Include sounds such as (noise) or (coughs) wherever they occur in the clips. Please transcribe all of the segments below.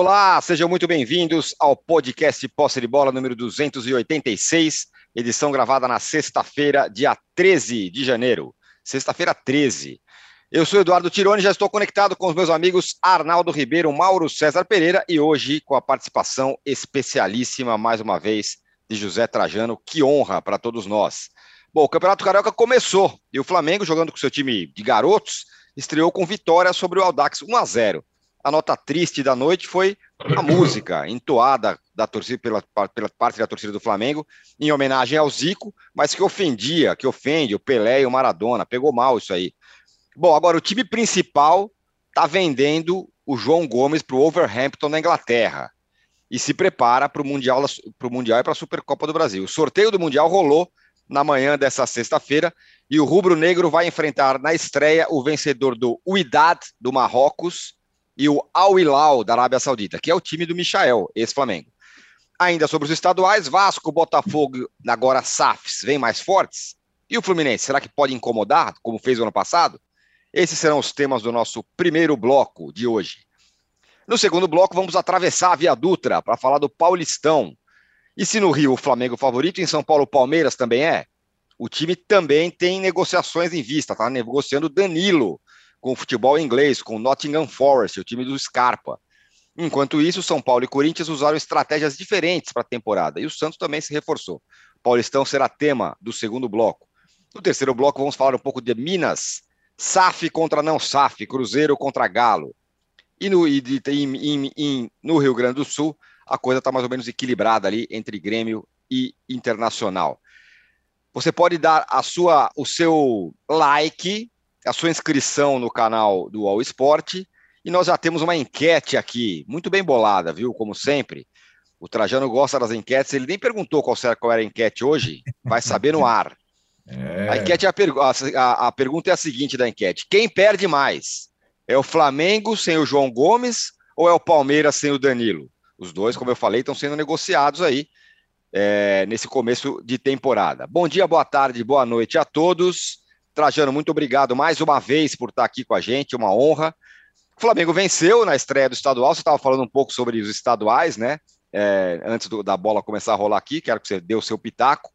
Olá, sejam muito bem-vindos ao podcast Posse de Bola número 286, edição gravada na sexta-feira, dia 13 de janeiro. Sexta-feira 13. Eu sou Eduardo Tironi, já estou conectado com os meus amigos Arnaldo Ribeiro, Mauro César Pereira e hoje com a participação especialíssima, mais uma vez, de José Trajano. Que honra para todos nós. Bom, o Campeonato Carioca começou e o Flamengo, jogando com seu time de garotos, estreou com vitória sobre o Aldax 1 a 0 a nota triste da noite foi a música entoada da torcida pela, pela parte da torcida do Flamengo em homenagem ao Zico, mas que ofendia, que ofende o Pelé e o Maradona. Pegou mal isso aí. Bom, agora o time principal está vendendo o João Gomes para o Overhampton na Inglaterra e se prepara para o Mundial, mundial e para a Supercopa do Brasil. O sorteio do Mundial rolou na manhã dessa sexta-feira e o Rubro Negro vai enfrentar na estreia o vencedor do Uidad do Marrocos e o Al Hilal da Arábia Saudita, que é o time do Michael, esse Flamengo. Ainda sobre os estaduais, Vasco, Botafogo, agora SAFs, vêm mais fortes? E o Fluminense, será que pode incomodar, como fez o ano passado? Esses serão os temas do nosso primeiro bloco de hoje. No segundo bloco, vamos atravessar a Via Dutra para falar do Paulistão. E se no Rio o Flamengo favorito, em São Paulo o Palmeiras também é? O time também tem negociações em vista, está negociando Danilo, com o futebol inglês, com o Nottingham Forest, o time do Scarpa. Enquanto isso, São Paulo e Corinthians usaram estratégias diferentes para a temporada e o Santos também se reforçou. Paulistão será tema do segundo bloco. No terceiro bloco, vamos falar um pouco de Minas, SAF contra não SAF, Cruzeiro contra Galo. E no, e em, no Rio Grande do Sul, a coisa está mais ou menos equilibrada ali entre Grêmio e Internacional. Você pode dar a sua, o seu like a sua inscrição no canal do All Sport e nós já temos uma enquete aqui, muito bem bolada, viu? Como sempre. O Trajano gosta das enquetes, ele nem perguntou qual era, a enquete hoje, vai saber no ar. É. A, enquete é a, per a, a pergunta é a seguinte da enquete: quem perde mais? É o Flamengo sem o João Gomes ou é o Palmeiras sem o Danilo? Os dois, como eu falei, estão sendo negociados aí é, nesse começo de temporada. Bom dia, boa tarde, boa noite a todos. Trajano, muito obrigado mais uma vez por estar aqui com a gente, uma honra. O Flamengo venceu na estreia do estadual, você estava falando um pouco sobre os estaduais, né? É, antes do, da bola começar a rolar aqui, quero que você dê o seu pitaco.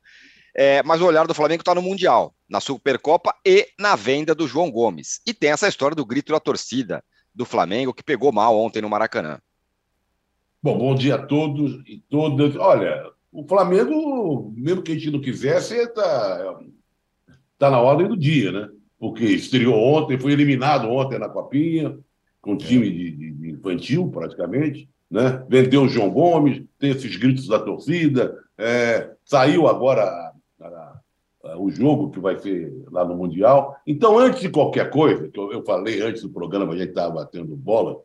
É, mas o olhar do Flamengo está no Mundial, na Supercopa e na venda do João Gomes. E tem essa história do grito da torcida do Flamengo, que pegou mal ontem no Maracanã. Bom, bom dia a todos e todas. Olha, o Flamengo, mesmo que a gente não quisesse, está está na ordem do dia, né? Porque estreou ontem, foi eliminado ontem na Copinha, com time de, de infantil, praticamente, né? Vendeu o João Gomes, tem esses gritos da torcida, é, saiu agora a, a, a, o jogo que vai ser lá no Mundial. Então, antes de qualquer coisa, que eu, eu falei antes do programa, a gente estava batendo bola,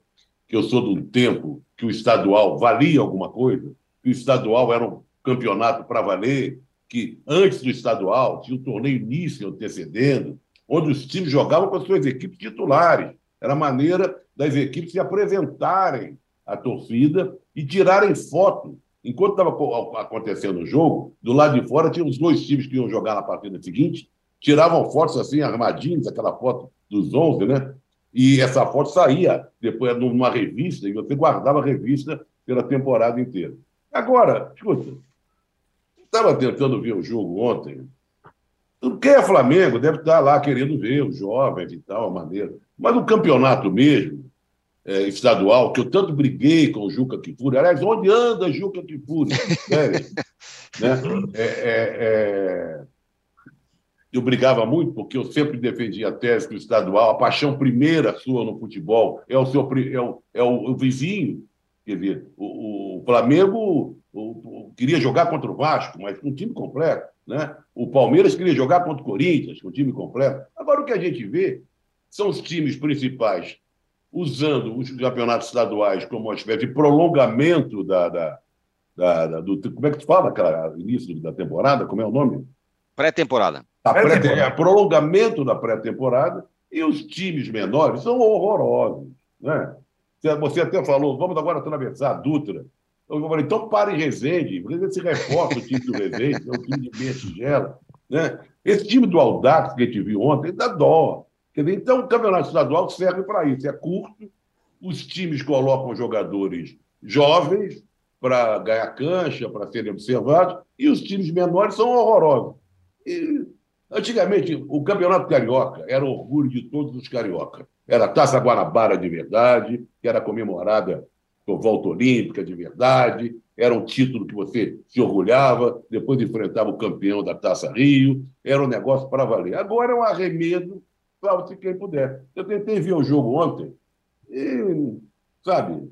que eu sou de um tempo que o estadual valia alguma coisa, que o estadual era um campeonato para valer, que antes do estadual tinha o torneio início antecedendo, onde os times jogavam com as suas equipes titulares. Era a maneira das equipes se apresentarem à torcida e tirarem foto. Enquanto estava acontecendo o jogo, do lado de fora tinha os dois times que iam jogar na partida seguinte, tiravam fotos assim, armadinhas, aquela foto dos 11, né? E essa foto saía depois numa revista, e você guardava a revista pela temporada inteira. Agora, escuta, Estava tentando ver o jogo ontem. Quem é Flamengo deve estar lá querendo ver os jovens e tal, a maneira. Mas o campeonato mesmo, é, estadual, que eu tanto briguei com o Juca Kifuri. Aliás, onde anda Juca Kifuri? (laughs) né? É, é, é... Eu brigava muito porque eu sempre defendia a tese que o estadual, a paixão primeira sua no futebol é o seu é o, é o, o vizinho. Quer dizer, o, o Flamengo o, o, queria jogar contra o Vasco, mas com um time completo. Né? O Palmeiras queria jogar contra o Corinthians, com um time completo. Agora, o que a gente vê são os times principais usando os campeonatos estaduais como uma espécie de prolongamento da, da, da, da do. Como é que tu fala, cara? Início da temporada? Como é o nome? Pré-temporada. Pré é, prolongamento da pré-temporada e os times menores são horrorosos. Né? Você até falou, vamos agora atravessar a Dutra. Eu falei, então pare em Resende se reforça o time do Resende, é um time de meia tigela. Né? Esse time do Aldax que a gente viu ontem dá dó. Dizer, então o campeonato estadual serve para isso, é curto, os times colocam jogadores jovens para ganhar cancha, para serem observados, e os times menores são horrorosos. E, antigamente, o Campeonato Carioca era orgulho de todos os cariocas. Era a Taça Guanabara de verdade, que era comemorada volta olímpica de verdade, era um título que você se orgulhava, depois enfrentava o campeão da Taça Rio, era um negócio para valer. Agora é um arremedo, salve-se quem puder. Eu tentei ver o jogo ontem e, sabe,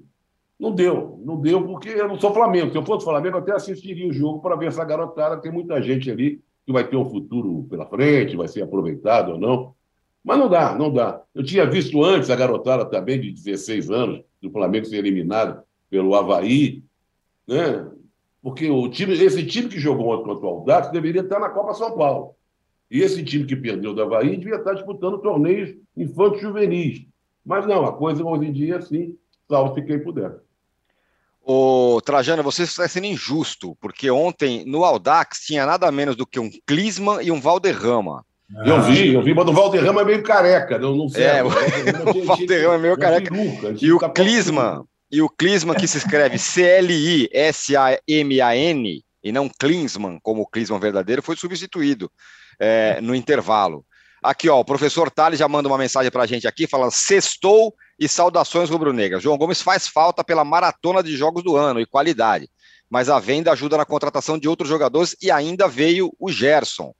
não deu. Não deu porque eu não sou Flamengo. Se eu fosse Flamengo, eu até assistiria o jogo para ver essa garotada. Tem muita gente ali que vai ter um futuro pela frente, vai ser aproveitado ou não. Mas não dá, não dá. Eu tinha visto antes a garotada também de 16 anos, do Flamengo ser eliminado pelo Havaí, né? Porque o time, esse time que jogou ontem contra o Aldax deveria estar na Copa São Paulo. E esse time que perdeu do Havaí devia estar disputando torneios infantos juvenis. Mas não, a coisa hoje em dia é assim, salve quem puder. Ô, Trajano, você está sendo injusto, porque ontem no Aldax tinha nada menos do que um Clisman e um Valderrama. Ah, eu vi, eu vi, mas o Valderrama é meio careca, não, não sei. É, o, (laughs) o Valderrama é meio careca. e o Clisman, e o Clisman que se escreve (laughs) C-L-I-S-A-M-A-N e não Klinsmann, como o Klinsmann verdadeiro, foi substituído é, no intervalo. Aqui, ó, o professor Tales já manda uma mensagem para a gente aqui, falando sextou e saudações rubro-negras. João Gomes faz falta pela maratona de jogos do ano e qualidade, mas a venda ajuda na contratação de outros jogadores e ainda veio o Gerson.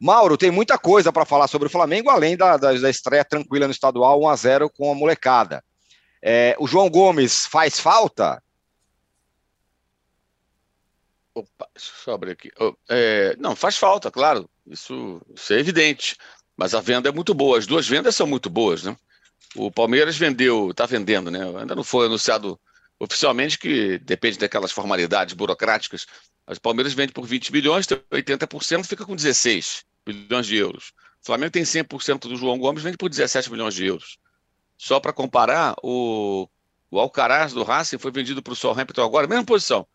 Mauro, tem muita coisa para falar sobre o Flamengo, além da, da, da, estreia tranquila no estadual 1 a 0 com a molecada. É, o João Gomes faz falta? Opa, deixa eu abrir aqui. É, não, faz falta, claro. Isso, isso é evidente. Mas a venda é muito boa. As duas vendas são muito boas, né? O Palmeiras vendeu, está vendendo, né? Ainda não foi anunciado oficialmente, que depende daquelas formalidades burocráticas. Mas o Palmeiras vende por 20 bilhões, 80% fica com 16 bilhões de euros. O Flamengo tem 100% do João Gomes, vende por 17 milhões de euros. Só para comparar, o, o Alcaraz do Racing foi vendido para o Southampton agora, mesma posição.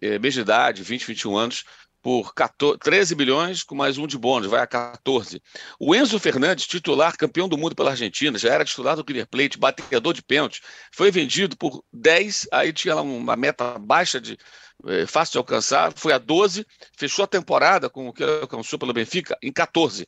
É, mesma idade, 20, 21 anos, por 14, 13 bilhões com mais um de bônus, vai a 14. O Enzo Fernandes, titular, campeão do mundo pela Argentina, já era titular do River Plate, batedor de pênalti, foi vendido por 10, aí tinha uma meta baixa de é, fácil de alcançar, foi a 12, fechou a temporada com o que alcançou pelo Benfica em 14.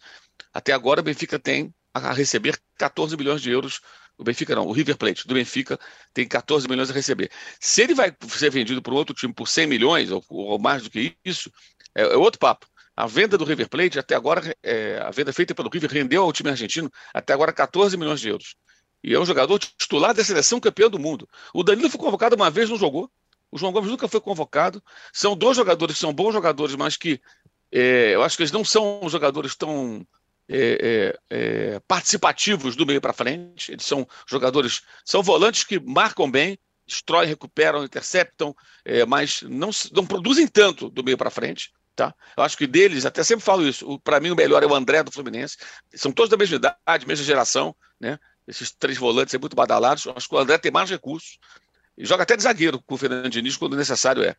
Até agora o Benfica tem a receber 14 bilhões de euros o Benfica não, o River Plate do Benfica tem 14 milhões a receber. Se ele vai ser vendido para outro time por 100 milhões ou, ou mais do que isso, é, é, outro papo. A venda do River Plate, até agora, é, a venda feita pelo River rendeu ao time argentino até agora 14 milhões de euros. E é um jogador titular da seleção campeão do mundo. O Danilo foi convocado uma vez, não jogou. O João Gomes nunca foi convocado. São dois jogadores que são bons jogadores, mas que é, eu acho que eles não são jogadores tão é, é, é, participativos do meio para frente. Eles são jogadores, são volantes que marcam bem, destroem, recuperam, interceptam, é, mas não, não produzem tanto do meio para frente. Tá? Eu acho que deles, até sempre falo isso, para mim o melhor é o André do Fluminense. São todos da mesma idade, mesma geração, né? Esses três volantes são muito badalados. Eu acho que o André tem mais recursos. E joga até de zagueiro com o Fernando Diniz quando necessário é.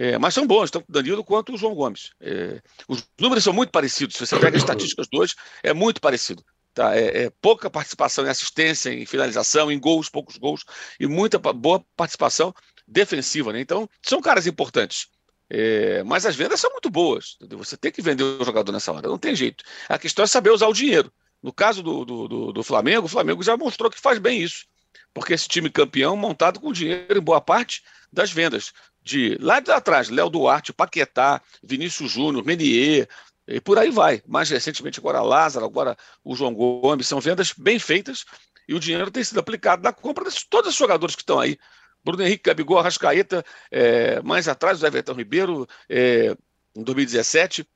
É, mas são bons, tanto o Danilo quanto o João Gomes. É, os números são muito parecidos. Se você pega as (laughs) estatísticas dois, é muito parecido. Tá? É, é, pouca participação em assistência, em finalização, em gols, poucos gols, e muita boa participação defensiva. Né? Então, são caras importantes. É, mas as vendas são muito boas. Entendeu? Você tem que vender o jogador nessa hora, não tem jeito. A questão é saber usar o dinheiro. No caso do, do, do, do Flamengo, o Flamengo já mostrou que faz bem isso. Porque esse time campeão montado com dinheiro em boa parte das vendas de lá de atrás, Léo Duarte, Paquetá, Vinícius Júnior, Menier, e por aí vai. Mais recentemente agora Lázaro, agora o João Gomes, são vendas bem feitas e o dinheiro tem sido aplicado na compra de todos os jogadores que estão aí. Bruno Henrique, Gabigol, Arrascaeta, é, mais atrás o Everton Ribeiro, é, em 2017,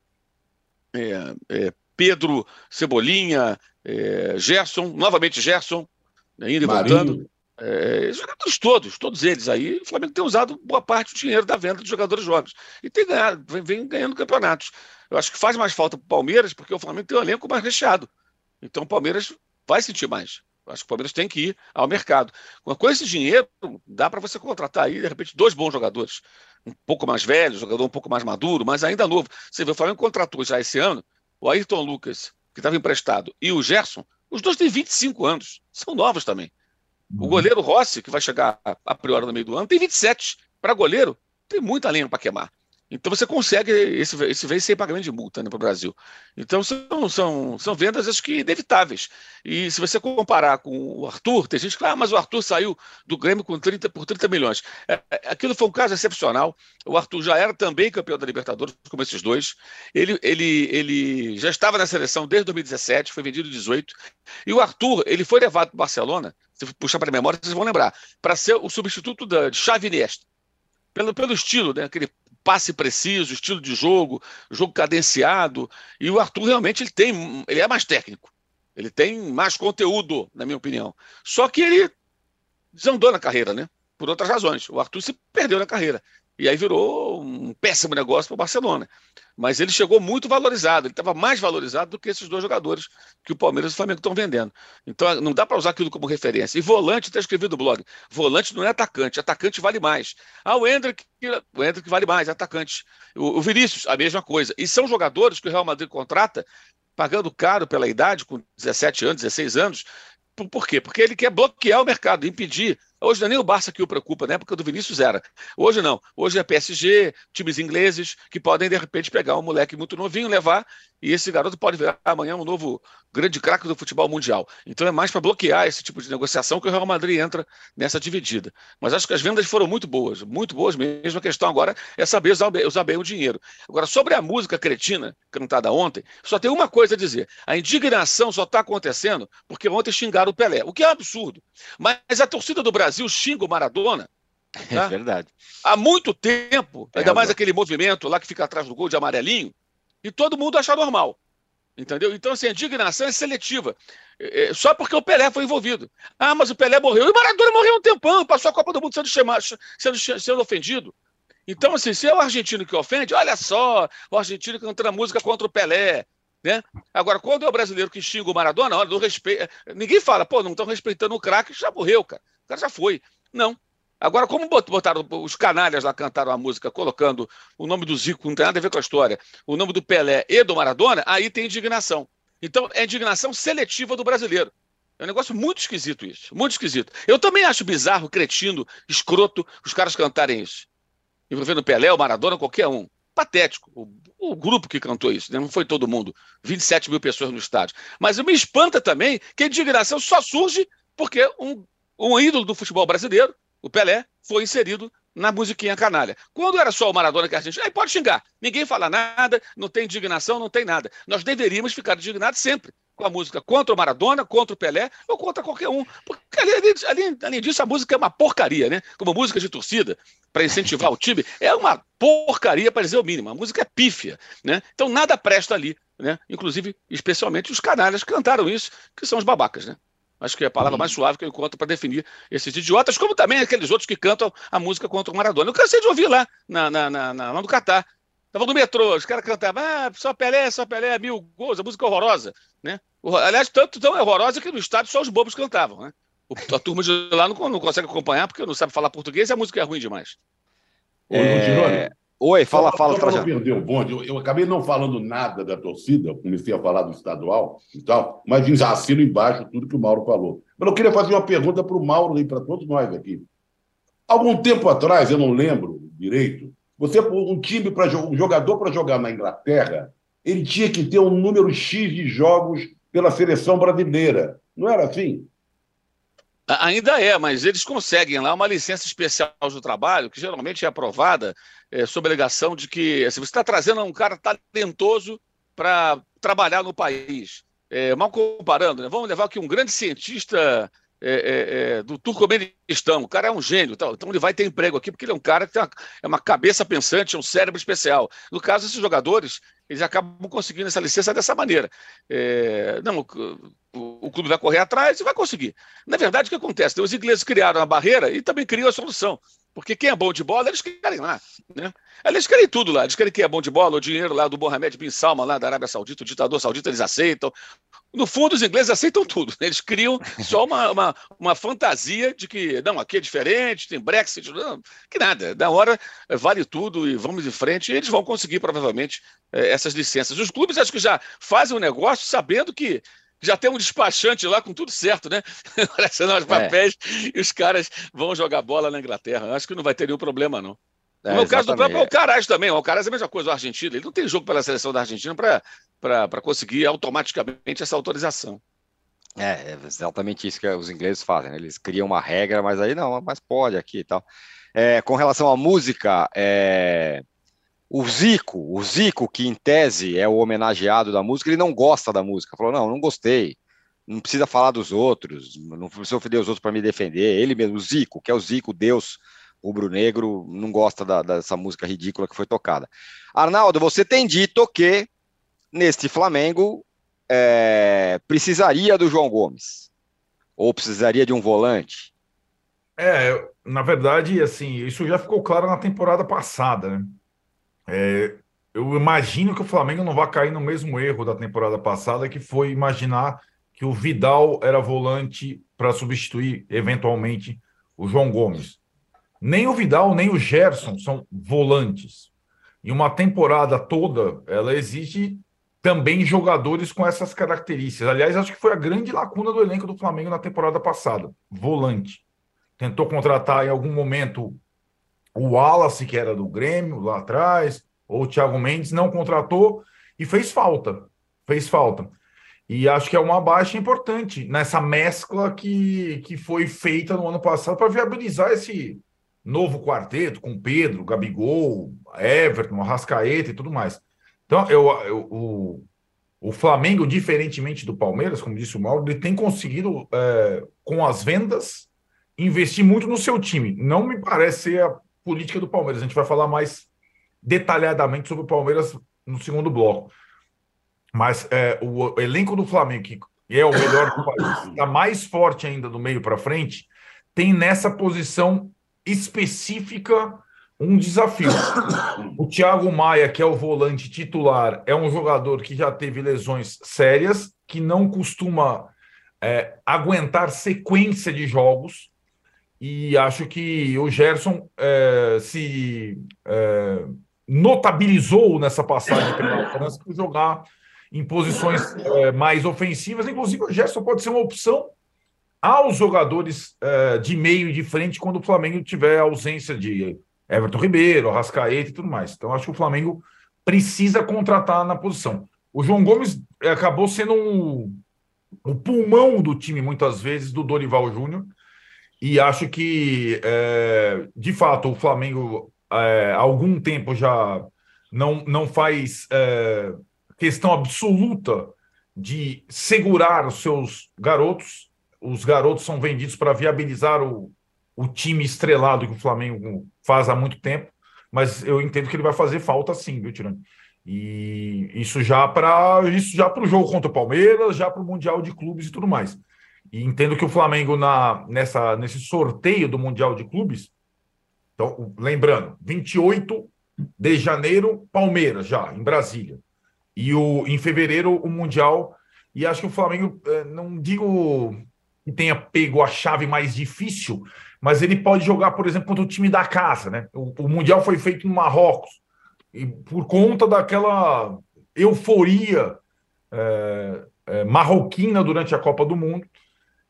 é, é, Pedro Cebolinha, é, Gerson, novamente Gerson, ainda voltando. É, jogadores todos, todos eles aí, o Flamengo tem usado boa parte do dinheiro da venda de jogadores jovens. E tem ganhado, vem, vem ganhando campeonatos. Eu acho que faz mais falta para o Palmeiras, porque o Flamengo tem um elenco mais recheado. Então o Palmeiras vai sentir mais. Eu acho que o Palmeiras tem que ir ao mercado. Com esse dinheiro, dá para você contratar aí, de repente, dois bons jogadores. Um pouco mais velho, jogador um pouco mais maduro, mas ainda novo. Você vê, o Flamengo contratou já esse ano o Ayrton Lucas, que estava emprestado, e o Gerson, os dois têm 25 anos. São novos também. O goleiro Rossi, que vai chegar a priori no meio do ano, tem 27. Para goleiro, tem muita lenha para queimar. Então você consegue esse, esse vem sem pagamento de multa né, para o Brasil. Então são, são, são vendas acho que inevitáveis. E se você comparar com o Arthur, tem gente que fala, ah, mas o Arthur saiu do Grêmio com 30, por 30 milhões. É, é, aquilo foi um caso excepcional. O Arthur já era também campeão da Libertadores, como esses dois. Ele, ele, ele já estava na seleção desde 2017, foi vendido em 18. E o Arthur, ele foi levado para o Barcelona, se puxar para a memória, vocês vão lembrar, para ser o substituto da, Xavi Iniesta. Pelo, pelo estilo, né? aquele passe preciso, estilo de jogo, jogo cadenciado. E o Arthur realmente ele tem, ele é mais técnico. Ele tem mais conteúdo, na minha opinião. Só que ele desandou na carreira, né? Por outras razões. O Arthur se perdeu na carreira. E aí virou um péssimo negócio para o Barcelona. Mas ele chegou muito valorizado, ele estava mais valorizado do que esses dois jogadores que o Palmeiras e o Flamengo estão vendendo. Então não dá para usar aquilo como referência. E volante, está escrevido no blog: volante não é atacante, atacante vale mais. Ah, o Hendrick, o Hendrick vale mais, atacante. O, o Vinícius, a mesma coisa. E são jogadores que o Real Madrid contrata pagando caro pela idade, com 17 anos, 16 anos. Por, por quê? Porque ele quer bloquear o mercado, impedir Hoje não é nem o Barça que o preocupa, na época do Vinícius era. Hoje não. Hoje é PSG, times ingleses, que podem, de repente, pegar um moleque muito novinho, levar, e esse garoto pode virar amanhã um novo grande craque do futebol mundial. Então é mais para bloquear esse tipo de negociação que o Real Madrid entra nessa dividida. Mas acho que as vendas foram muito boas, muito boas mesmo. A questão agora é saber usar, usar bem o dinheiro. Agora, sobre a música cretina, cantada ontem, só tem uma coisa a dizer. A indignação só está acontecendo porque ontem xingaram o Pelé, o que é um absurdo. Mas a torcida do Brasil Brasil xinga o Maradona. É tá? É verdade. Há muito tempo, é, ainda mais aquele movimento lá que fica atrás do gol de amarelinho, e todo mundo acha normal. Entendeu? Então, assim, a indignação é seletiva. É, é, só porque o Pelé foi envolvido. Ah, mas o Pelé morreu. E o Maradona morreu um tempão, passou a Copa do Mundo sendo, chamado, sendo, sendo ofendido. Então, assim, se é o argentino que ofende, olha só, o argentino cantando música contra o Pelé. Né? Agora, quando é o brasileiro que xinga o Maradona, olha, não respeita. Ninguém fala, pô, não estão respeitando o craque, já morreu, cara. O cara já foi. Não. Agora, como botaram os canalhas lá cantaram a música colocando o nome do Zico, não tem nada a ver com a história, o nome do Pelé e do Maradona, aí tem indignação. Então, é indignação seletiva do brasileiro. É um negócio muito esquisito isso, muito esquisito. Eu também acho bizarro, cretino, escroto, os caras cantarem isso. Envolvendo Pelé, o Maradona, qualquer um. Patético. O, o grupo que cantou isso, né? não foi todo mundo. 27 mil pessoas no estádio. Mas me espanta também que a indignação só surge porque um um ídolo do futebol brasileiro, o Pelé, foi inserido na musiquinha canalha. Quando era só o Maradona que a gente. Aí pode xingar. Ninguém fala nada, não tem indignação, não tem nada. Nós deveríamos ficar indignados sempre com a música contra o Maradona, contra o Pelé ou contra qualquer um. Porque, além, além, disso, a música é uma porcaria, né? Como música de torcida, para incentivar o time, é uma porcaria, para dizer o mínimo. A música é pífia, né? Então nada presta ali, né? Inclusive, especialmente os canalhas que cantaram isso, que são os babacas, né? Acho que é a palavra mais suave que eu encontro para definir esses idiotas, como também aqueles outros que cantam a música contra o Maradona. Eu cansei de ouvir lá, na, na, na, na lá no Catar. Estava no metrô, os caras cantavam, ah, só Pelé, só Pelé, mil gols, a música é horrorosa. Né? Aliás, tanto tão horrorosa que no estádio só os bobos cantavam. Né? A turma de lá não, não consegue acompanhar porque não sabe falar português e a música é ruim demais. É... Oi, fala, só, fala, fala. perder o bonde, eu, eu, acabei não falando nada da torcida, comecei a falar do estadual e tal, mas assino embaixo tudo que o Mauro falou. Mas eu queria fazer uma pergunta para o Mauro e para todos nós aqui. Algum tempo atrás, eu não lembro direito, você um time para um jogador para jogar na Inglaterra, ele tinha que ter um número X de jogos pela seleção brasileira. Não era assim? Ainda é, mas eles conseguem lá uma licença especial do trabalho, que geralmente é aprovada é, sob a alegação de que se você está trazendo um cara talentoso para trabalhar no país. É, mal comparando, né? vamos levar aqui um grande cientista é, é, é, do Turcomenistão. O cara é um gênio, então ele vai ter emprego aqui porque ele é um cara que tem uma, é uma cabeça pensante, é um cérebro especial. No caso, esses jogadores, eles acabam conseguindo essa licença dessa maneira. É, não, o, o, clube vai correr atrás e vai conseguir. Na verdade, o que acontece? Os ingleses criaram a barreira e também criam a solução. Porque quem é bom de bola, eles querem lá. Né? Eles querem tudo lá. Eles querem quem é bom de bola, o dinheiro lá do Mohamed Bin Salman, lá da Arábia Saudita, o ditador saudita, eles aceitam. No fundo, os ingleses aceitam tudo. Né? (laughs) Eles criam só uma, uma, uma, fantasia de que, não, aqui é diferente, tem Brexit, não, que nada. Da hora, vale tudo e vamos de frente. E eles vão conseguir, provavelmente, eh, essas licenças. Os clubes acho que já fazem o negócio sabendo que já tem um despachante lá com tudo certo, né? (laughs) Colecionar os é. papéis é. e os caras vão jogar bola na Inglaterra. Acho que não vai ter nenhum problema, não. É, no caso do próprio Alcaraz também, o Alcaraz é a mesma coisa, o Argentina, ele não tem jogo pela seleção da Argentina para conseguir automaticamente essa autorização. É, é exatamente isso que os ingleses fazem, né? eles criam uma regra, mas aí não, mas pode aqui e tal. É, com relação à música, é, o Zico, o Zico, que em tese é o homenageado da música, ele não gosta da música. Falou: não, não gostei. Não precisa falar dos outros, não precisa ofender os outros para me defender. Ele mesmo, o Zico, que é o Zico, Deus rubro-negro, não gosta da, dessa música ridícula que foi tocada. Arnaldo, você tem dito que neste Flamengo é, precisaria do João Gomes ou precisaria de um volante? É, na verdade, assim, isso já ficou claro na temporada passada, né? É, eu imagino que o Flamengo não vai cair no mesmo erro da temporada passada, que foi imaginar que o Vidal era volante para substituir eventualmente o João Gomes. Nem o Vidal, nem o Gerson são volantes. E uma temporada toda, ela exige também jogadores com essas características. Aliás, acho que foi a grande lacuna do elenco do Flamengo na temporada passada. Volante. Tentou contratar em algum momento o Wallace, que era do Grêmio lá atrás, ou o Thiago Mendes, não contratou e fez falta. Fez falta. E acho que é uma baixa importante nessa mescla que, que foi feita no ano passado para viabilizar esse novo quarteto com Pedro, Gabigol, Everton, Arrascaeta e tudo mais. Então, eu, eu, o, o Flamengo, diferentemente do Palmeiras, como disse o Mauro, ele tem conseguido, é, com as vendas, investir muito no seu time. Não me parece ser a política do Palmeiras. A gente vai falar mais detalhadamente sobre o Palmeiras no segundo bloco. Mas é, o elenco do Flamengo, que é o melhor do país, está mais forte ainda do meio para frente, tem nessa posição específica um desafio. O Thiago Maia, que é o volante titular, é um jogador que já teve lesões sérias, que não costuma é, aguentar sequência de jogos. E acho que o Gerson é, se é, notabilizou nessa passagem pela (laughs) França por jogar em posições é, mais ofensivas. Inclusive, o Gerson pode ser uma opção aos jogadores é, de meio e de frente quando o Flamengo tiver ausência de Everton Ribeiro, Rascaeta e tudo mais. Então, acho que o Flamengo precisa contratar na posição. O João Gomes é, acabou sendo um, o pulmão do time, muitas vezes, do Dorival Júnior. E acho que, é, de fato, o Flamengo é, há algum tempo já não, não faz é, questão absoluta de segurar os seus garotos. Os garotos são vendidos para viabilizar o, o time estrelado que o Flamengo faz há muito tempo, mas eu entendo que ele vai fazer falta sim, viu, Tirani? E isso já para isso já para o jogo contra o Palmeiras, já para o Mundial de Clubes e tudo mais. E entendo que o Flamengo na nessa nesse sorteio do Mundial de Clubes, então, lembrando, 28 de janeiro, Palmeiras já em Brasília. E o em fevereiro o Mundial e acho que o Flamengo eh, não digo que tenha pego a chave mais difícil, mas ele pode jogar, por exemplo, contra o time da casa, né? O, o Mundial foi feito no Marrocos, e por conta daquela euforia é, é, marroquina durante a Copa do Mundo,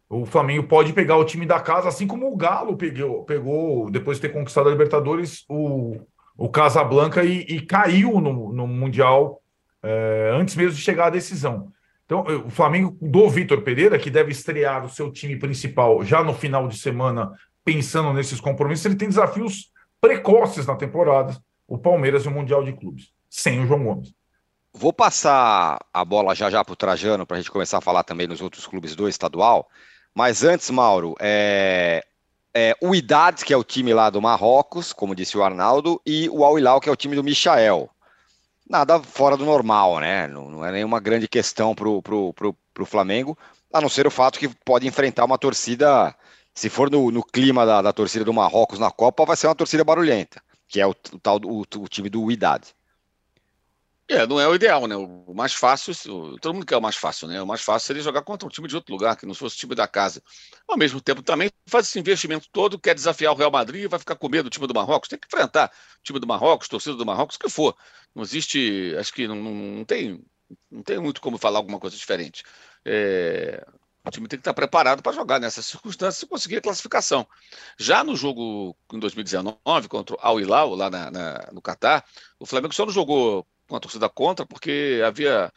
o Flamengo pode pegar o time da casa, assim como o Galo pegou, pegou depois de ter conquistado a Libertadores, o, o Casablanca e, e caiu no, no Mundial é, antes mesmo de chegar à decisão. Então, o Flamengo do Vitor Pereira, que deve estrear o seu time principal já no final de semana pensando nesses compromissos, ele tem desafios precoces na temporada, o Palmeiras e o Mundial de Clubes, sem o João Gomes. Vou passar a bola já já para o Trajano, para a gente começar a falar também nos outros clubes do estadual. Mas antes, Mauro, é, é, o Idade, que é o time lá do Marrocos, como disse o Arnaldo, e o Al Hilal, que é o time do Michael. Nada fora do normal, né? Não, não é nenhuma grande questão para o Flamengo, a não ser o fato que pode enfrentar uma torcida se for no, no clima da, da, torcida do Marrocos na Copa, vai ser uma torcida barulhenta, que é o, o o, o, time do Idade. É, não é o ideal, né? O mais fácil, todo mundo quer o mais fácil, né? O mais fácil seria jogar contra um time de outro lugar, que não fosse o time da casa. Ao mesmo tempo, também faz esse investimento todo, quer desafiar o Real Madrid vai ficar com medo do time do Marrocos. Tem que enfrentar o time do Marrocos, torcida do Marrocos, o que for. Não existe, acho que não, não, não tem Não tem muito como falar alguma coisa diferente. É, o time tem que estar preparado para jogar nessas circunstâncias e conseguir a classificação. Já no jogo em 2019 contra o Al Hilal, lá na, na, no Catar, o Flamengo só não jogou com a torcida contra porque havia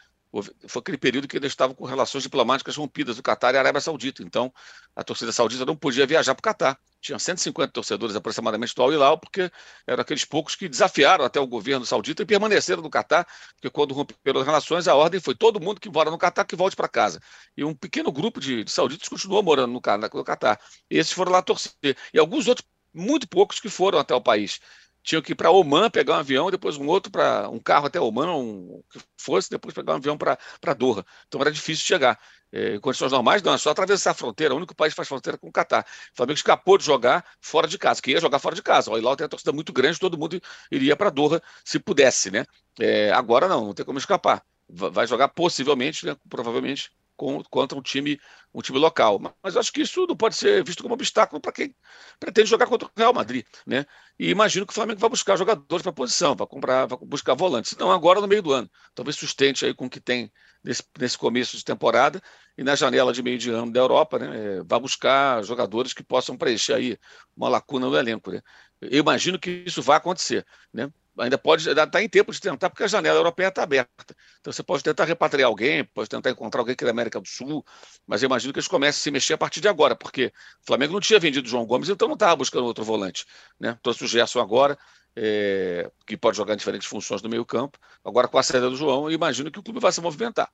foi aquele período que eles estavam com relações diplomáticas rompidas do Catar e a Arábia Saudita. Então, a torcida saudita não podia viajar para o Catar. Tinha 150 torcedores aproximadamente do Al Hilal, porque eram aqueles poucos que desafiaram até o governo saudita e permaneceram no Catar, porque quando romperam as relações, a ordem foi todo mundo que mora no Catar que volte para casa. E um pequeno grupo de, de sauditas continuou morando no, no Catar. E esses foram lá torcer. E alguns outros, muito poucos, que foram até o país tinham que ir para Oman pegar um avião, depois um outro para um carro até Oman, um, que fosse, depois pegar um avião para Doha. Então era difícil chegar. É, em condições normais, não, é só atravessar a fronteira. O único país que faz fronteira com o Catar. O Flamengo escapou de jogar fora de casa, que ia jogar fora de casa. O Hilal tem a torcida muito grande, todo mundo iria para Doha se pudesse, né? É, agora não, não tem como escapar. Vai jogar possivelmente, né, provavelmente, com, contra um time, um time local. Mas acho que isso não pode ser visto como obstáculo para quem pretende jogar contra o Real Madrid. Né? E imagino que o Flamengo vai buscar jogadores para a posição, vai comprar, vai buscar volantes. Não agora no meio do ano. Talvez sustente aí com o que tem nesse, nesse começo de temporada e na janela de meio de ano da Europa, né? É, vai buscar jogadores que possam preencher aí uma lacuna no elenco. Né? Eu imagino que isso vai acontecer. Né? Ainda pode, ainda está em tempo de tentar, porque a janela europeia está aberta. Então você pode tentar repatriar alguém, pode tentar encontrar alguém aqui da América do Sul, mas eu imagino que eles comecem a se mexer a partir de agora, porque o Flamengo não tinha vendido o João Gomes, então não estava buscando outro volante. Né? Trouxe o Gerson agora, é, que pode jogar em diferentes funções do meio campo. Agora com a saída do João, eu imagino que o clube vai se movimentar.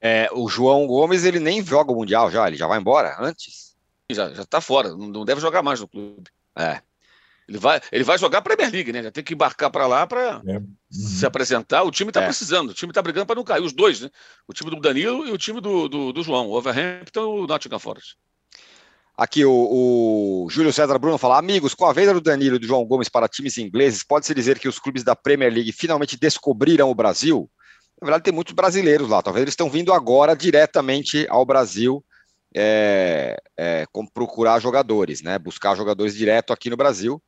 É, o João Gomes ele nem joga o Mundial já, ele já vai embora antes? Já está fora, não deve jogar mais no clube. É, ele vai, ele vai jogar a Premier League, né? Já tem que embarcar para lá para é. uhum. se apresentar. O time está é. precisando, o time está brigando para não cair. Os dois, né? O time do Danilo e o time do, do, do João, o Overhampton e o Nottingham Forest. Aqui o, o, Júlio César Bruno fala: Amigos, com a venda do Danilo e do João Gomes para times ingleses, pode-se dizer que os clubes da Premier League finalmente descobriram o Brasil? Na verdade, tem muitos brasileiros lá. Talvez eles estão vindo agora diretamente ao Brasil é, é, procurar jogadores, né? Buscar jogadores direto aqui no Brasil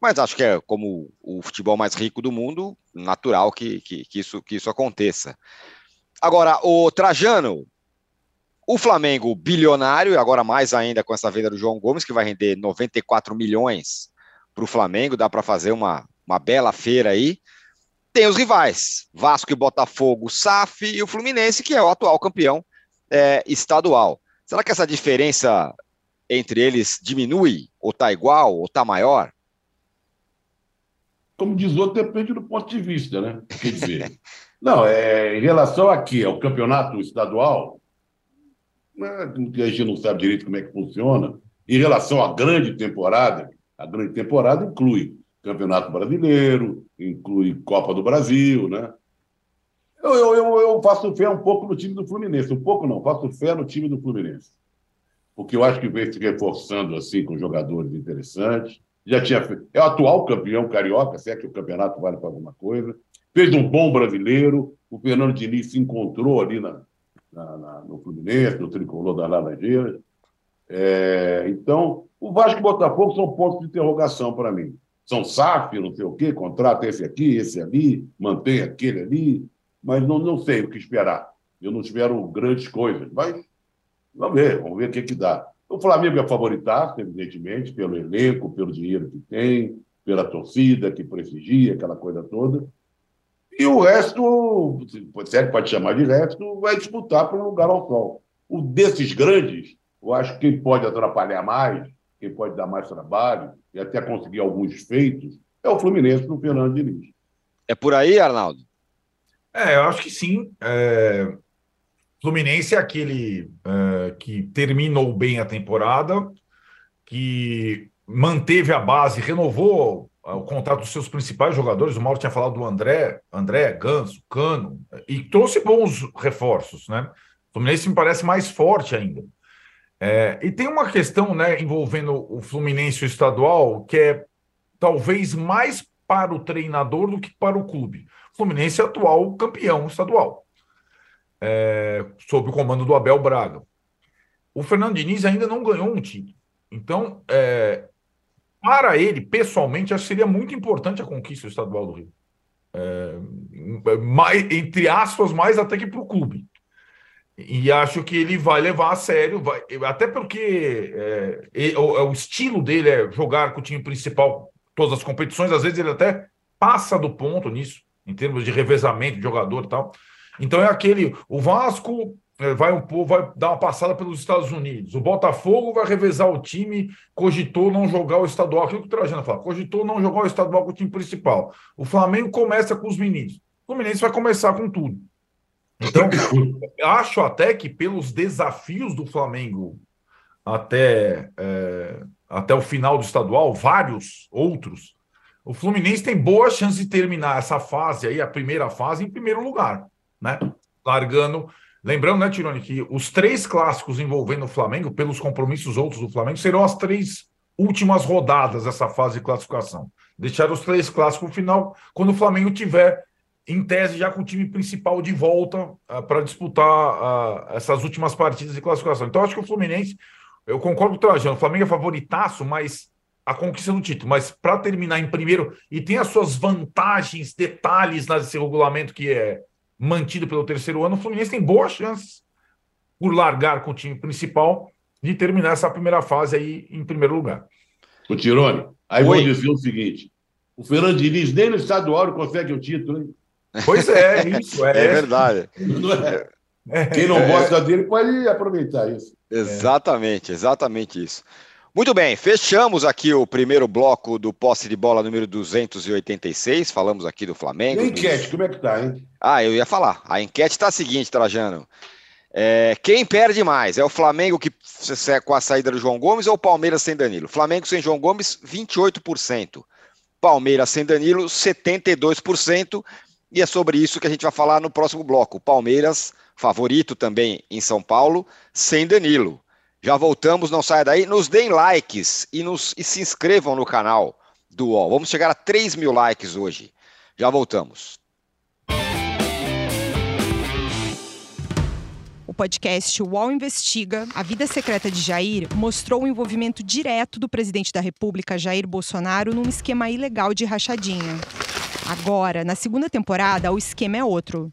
mas acho que é como o futebol mais rico do mundo, natural que, que, que, isso, que isso aconteça. Agora, o Trajano, o Flamengo bilionário, e agora mais ainda com essa venda do João Gomes, que vai render 94 milhões para o Flamengo, dá para fazer uma, uma bela feira aí. Tem os rivais, Vasco e Botafogo, SAF e o Fluminense, que é o atual campeão é, estadual. Será que essa diferença entre eles diminui, ou está igual, ou está maior? Como diz outro, depende do ponto de vista, né? Quer dizer, não, é, em relação aqui ao campeonato estadual, né, a gente não sabe direito como é que funciona, em relação à grande temporada, a grande temporada inclui Campeonato Brasileiro, inclui Copa do Brasil, né? Eu, eu, eu, eu faço fé um pouco no time do Fluminense, um pouco não, faço fé no time do Fluminense. Porque eu acho que vem se reforçando assim com jogadores interessantes já tinha feito. É o atual campeão carioca, se é que o campeonato vale para alguma coisa. Fez um bom brasileiro. O Fernando Diniz se encontrou ali na, na, na no Fluminense, no tricolor da Laranjeira. É, então, o Vasco e o Botafogo são pontos de interrogação para mim. São SAF, não sei o quê, contrata esse aqui, esse ali, mantém aquele ali, mas não, não sei o que esperar. Eu não espero grandes coisas, mas vamos ver, vamos ver o que, que dá. O Flamengo é favoritaço, evidentemente, pelo elenco, pelo dinheiro que tem, pela torcida que prestigia, aquela coisa toda. E o resto, se é que pode chamar de resto, vai disputar por um lugar ao sol. O desses grandes, eu acho que quem pode atrapalhar mais, quem pode dar mais trabalho e até conseguir alguns feitos, é o Fluminense do Fernando Diniz. É por aí, Arnaldo? É, eu acho que sim. É... Fluminense é aquele uh, que terminou bem a temporada, que manteve a base, renovou o contrato dos seus principais jogadores. O Mauro tinha falado do André, André, Ganso, Cano, e trouxe bons reforços, né? O Fluminense me parece mais forte ainda. É, e tem uma questão né, envolvendo o Fluminense o estadual que é talvez mais para o treinador do que para o clube. O Fluminense é atual campeão estadual é, sob o comando do Abel Braga. O Fernando Diniz ainda não ganhou um título. Então, é, para ele, pessoalmente, acho que seria muito importante a conquista do estadual do Rio. é, mais, entre aspas, mais até que para o clube. E acho que ele vai levar a sério, vai, até porque é, o, o, estilo dele é jogar com o time principal todas as competições, às vezes ele até passa do ponto nisso, em termos de revezamento de jogador e tal. Então é aquele. O Vasco é, vai um vai dar uma passada pelos Estados Unidos. O Botafogo vai revezar o time, cogitou não jogar o estadual. Aquilo que o Trajano fala, cogitou não jogar o estadual com o time principal. O Flamengo começa com os meninos. O Fluminense vai começar com tudo. Então, (coughs) acho até que pelos desafios do Flamengo até, é, até o final do estadual, vários outros, o Fluminense tem boa chance de terminar essa fase aí, a primeira fase, em primeiro lugar, né? Largando. Lembrando, né, Tironi, que os três clássicos envolvendo o Flamengo, pelos compromissos outros do Flamengo, serão as três últimas rodadas dessa fase de classificação. Deixar os três clássicos no final, quando o Flamengo tiver em tese, já com o time principal de volta uh, para disputar uh, essas últimas partidas de classificação. Então, acho que o Fluminense, eu concordo com o Trajano, o Flamengo é favoritaço, mas a conquista do título, mas para terminar em primeiro, e tem as suas vantagens, detalhes nesse regulamento que é mantido pelo terceiro ano, o Fluminense tem boas chances, por largar com o time principal, de terminar essa primeira fase aí em primeiro lugar. O Tirone, aí Oi. vou dizer o seguinte: o Fernando Diniz nem no estadual consegue o título, hein? Pois é, isso. (laughs) É, é verdade. É? Quem não é. gosta dele pode aproveitar isso. Exatamente, exatamente isso. Muito bem, fechamos aqui o primeiro bloco do posse de bola número 286. Falamos aqui do Flamengo. E a enquete, dos... como é que tá, hein? Ah, eu ia falar. A enquete está a seguinte, Trajano. É, quem perde mais? É o Flamengo que com a saída do João Gomes ou o Palmeiras sem Danilo? Flamengo sem João Gomes, 28%. Palmeiras sem Danilo, 72%. E é sobre isso que a gente vai falar no próximo bloco. Palmeiras, favorito também em São Paulo, sem Danilo. Já voltamos, não saia daí. Nos deem likes e, nos, e se inscrevam no canal do UOL. Vamos chegar a 3 mil likes hoje. Já voltamos. O podcast UOL Investiga, A Vida Secreta de Jair, mostrou o envolvimento direto do presidente da República, Jair Bolsonaro, num esquema ilegal de rachadinha. Agora, na segunda temporada, o esquema é outro.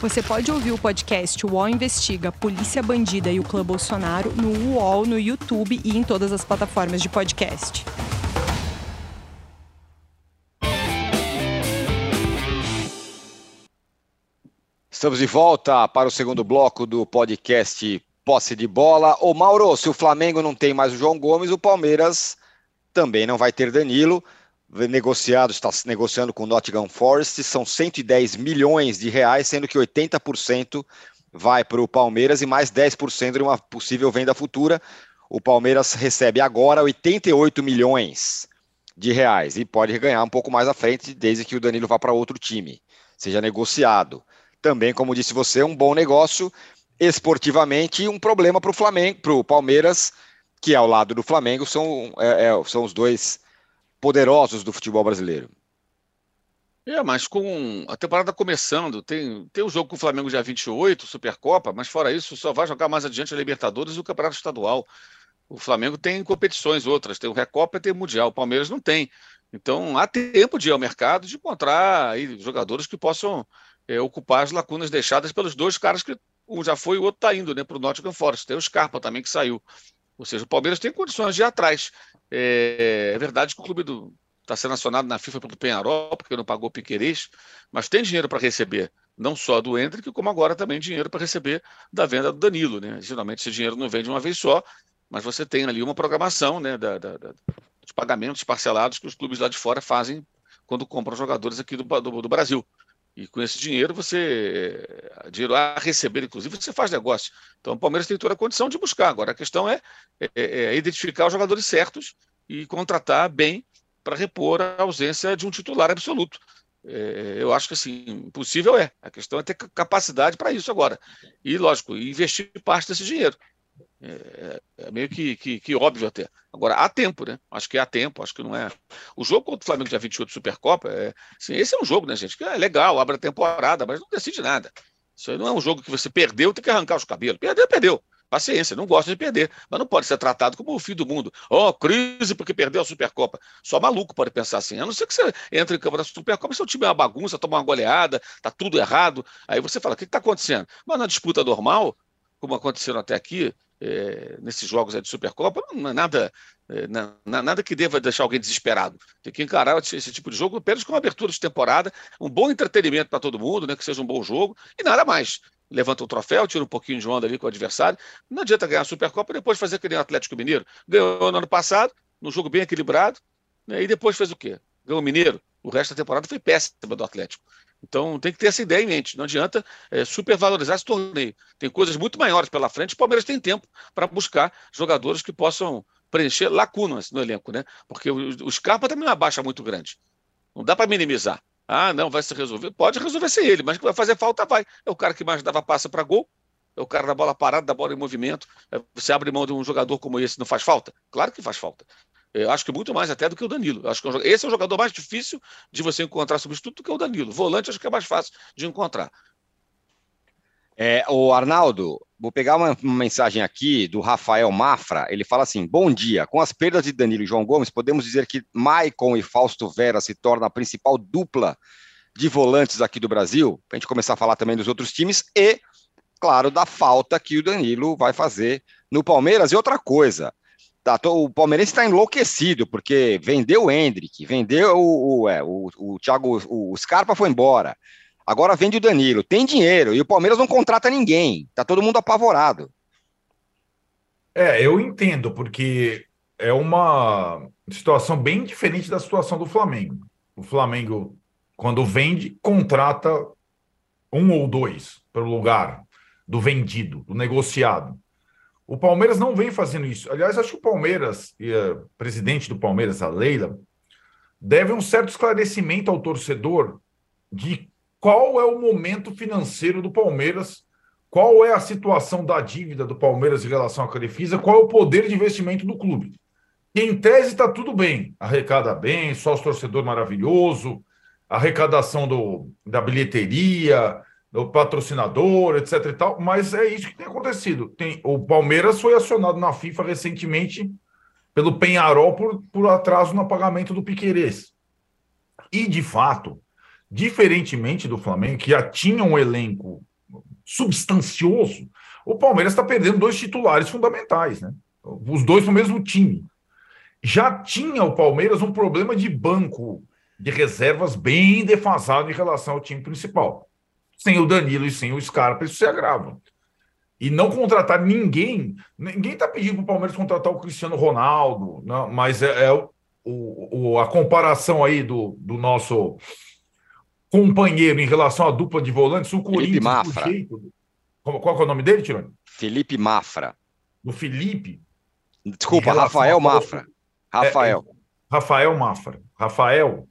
Você pode ouvir o podcast UOL Investiga Polícia Bandida e o Clã Bolsonaro no UOL, no YouTube e em todas as plataformas de podcast. Estamos de volta para o segundo bloco do podcast Posse de Bola. Ô Mauro, se o Flamengo não tem mais o João Gomes, o Palmeiras também não vai ter Danilo. Negociado, está negociando com o Nottingham Forest, são 110 milhões de reais, sendo que 80% vai para o Palmeiras e mais 10% de uma possível venda futura. O Palmeiras recebe agora 88 milhões de reais e pode ganhar um pouco mais à frente, desde que o Danilo vá para outro time, seja negociado. Também, como disse você, um bom negócio esportivamente e um problema para o Flamengo, para o Palmeiras, que ao lado do Flamengo são, é, é, são os dois poderosos do futebol brasileiro. É, mas com a temporada começando, tem, tem o jogo com o Flamengo dia 28, Supercopa, mas fora isso, só vai jogar mais adiante a Libertadores e o Campeonato Estadual. O Flamengo tem competições outras, tem o Recopa e tem o Mundial, o Palmeiras não tem. Então há tempo de ir ao mercado de encontrar aí, jogadores que possam é, ocupar as lacunas deixadas pelos dois caras que um já foi e o outro está indo né, para o Nottingham Forest. Tem o Scarpa também que saiu. Ou seja, o Palmeiras tem condições de ir atrás. É, é verdade que o clube está sendo acionado na FIFA pelo Penharol, porque não pagou o Piquerez, mas tem dinheiro para receber, não só do Hendrick, como agora também dinheiro para receber da venda do Danilo. Né? Geralmente esse dinheiro não vem de uma vez só, mas você tem ali uma programação né, da, da, da, dos pagamentos parcelados que os clubes lá de fora fazem quando compram jogadores aqui do, do, do Brasil. E com esse dinheiro, você. Eh, dinheiro a receber, inclusive, você faz negócio. Então o Palmeiras tem toda a condição de buscar. Agora a questão é, é, é identificar os jogadores certos e contratar bem para repor a ausência de um titular absoluto. É, eu acho que assim, possível é. A questão é ter capacidade para isso agora. E, lógico, investir parte desse dinheiro. É, é meio que, que, que, óbvio até. Agora, há tempo, né? Acho que há tempo, acho que não é. O jogo contra o Flamengo dia 28 Supercopa, é, assim, esse é um jogo, né, gente? Que é legal, abre a temporada, mas não decide nada. Isso aí não é um jogo que você perdeu, tem que arrancar os cabelos. Perdeu, perdeu. Paciência, não gosta de perder, mas não pode ser tratado como o fim do mundo. Ó, oh, crise porque perdeu a Supercopa. Só maluco pode pensar assim. A não ser que você entre em campo da Supercopa, seu time é uma bagunça, toma uma goleada, tá tudo errado. Aí você fala: o que está acontecendo? Mas na disputa normal, como aconteceu até aqui, é, nesses jogos de Supercopa, não é nada, é, não, nada que deva deixar alguém desesperado. Tem que encarar esse tipo de jogo apenas como abertura de temporada, um bom entretenimento para todo mundo, né, que seja um bom jogo, e nada mais levanta o troféu, tira um pouquinho de onda ali com o adversário. Não adianta ganhar a Supercopa e depois fazer que o Atlético Mineiro. Ganhou no ano passado, num jogo bem equilibrado, né, e depois fez o quê? Ganhou o Mineiro. O resto da temporada foi péssima do Atlético. Então tem que ter essa ideia em mente. Não adianta é, supervalorizar esse torneio. Tem coisas muito maiores pela frente. O Palmeiras tem tempo para buscar jogadores que possam preencher lacunas no elenco, né? Porque o, Scarpa também é uma baixa muito grande. Não dá para minimizar. Ah, não, vai se resolver. Pode resolver sem ele, mas que vai fazer falta, vai. É o cara que mais dava passa para gol, é o cara da bola parada, da bola em movimento. É, você abre mão de um jogador como esse, não faz falta? Claro que faz falta. Eu acho que muito mais até do que o Danilo. Eu acho que é esse é o jogador mais difícil de você encontrar substituto do que o Danilo. Volante acho que é mais fácil de encontrar. É, o Arnaldo, vou pegar uma, mensagem aqui do Rafael Mafra. Ele fala assim: Bom dia. Com as perdas de Danilo e João Gomes, podemos dizer que Maicon e Fausto Vera se tornam a principal dupla de volantes aqui do Brasil. Para a gente começar a falar também dos outros times e, claro, da falta que o Danilo vai fazer no Palmeiras. E outra coisa, o palmeirense está enlouquecido porque vendeu o Hendrick, vendeu o, o, é, o, o Thiago, o Scarpa foi embora. Agora vende o Danilo. Tem dinheiro e o Palmeiras não contrata ninguém. Tá todo mundo apavorado. É, eu entendo, porque é uma situação bem diferente da situação do Flamengo. O Flamengo, quando vende, contrata um ou dois para o lugar do vendido, do negociado. O Palmeiras não vem fazendo isso. Aliás, acho que o Palmeiras, e a presidente do Palmeiras, a Leila, deve um certo esclarecimento ao torcedor de qual é o momento financeiro do Palmeiras, qual é a situação da dívida do Palmeiras em relação à Crefisa, qual é o poder de investimento do clube. E, em tese está tudo bem, arrecada bem, sócio torcedor maravilhoso, arrecadação do, da bilheteria, do patrocinador, etc e tal, mas é isso que tem acontecido. Tem, o Palmeiras foi acionado na FIFA recentemente pelo Penharol por, por atraso no pagamento do Piquerez. E, de fato, Diferentemente do Flamengo, que já tinha um elenco substancioso, o Palmeiras está perdendo dois titulares fundamentais, né? Os dois no mesmo time. Já tinha o Palmeiras um problema de banco de reservas bem defasado em relação ao time principal. Sem o Danilo e sem o Scarpa, isso se agrava. E não contratar ninguém, ninguém está pedindo para o Palmeiras contratar o Cristiano Ronaldo, não, mas é, é o, o, a comparação aí do, do nosso companheiro em relação à dupla de volantes, o Corinthians. Felipe Mafra. Jeito, qual, é o nome dele, Tirone? Felipe Mafra. Do Felipe. Desculpa, Rafael Mafra. Rafael. É, é, Rafael Mafra. Rafael.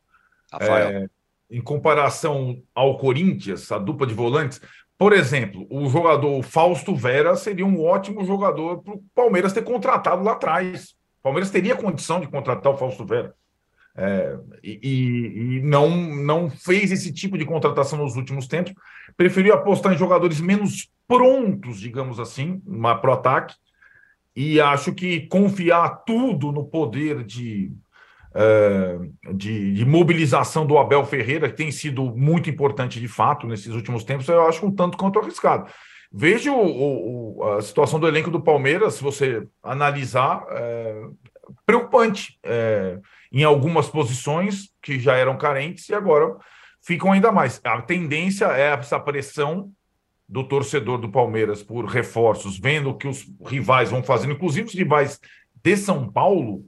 Rafael. É, em comparação ao Corinthians, a dupla de volantes, por exemplo, o jogador Fausto Vera seria um ótimo jogador para o Palmeiras ter contratado lá atrás. O Palmeiras teria condição de contratar o Fausto Vera. É, e, e, não, não fez esse tipo de contratação nos últimos tempos, preferiu apostar em jogadores menos prontos, digamos assim, para o ataque, e acho que confiar tudo no poder de, é, de, de, mobilização do Abel Ferreira, que tem sido muito importante de fato nesses últimos tempos, eu acho um tanto quanto arriscado. Veja o, o, a situação do elenco do Palmeiras, se você analisar, é, preocupante. É, em algumas posições que já eram carentes e agora ficam ainda mais. A tendência é essa pressão do torcedor do Palmeiras por reforços, vendo que os rivais vão fazendo, inclusive os rivais de São Paulo.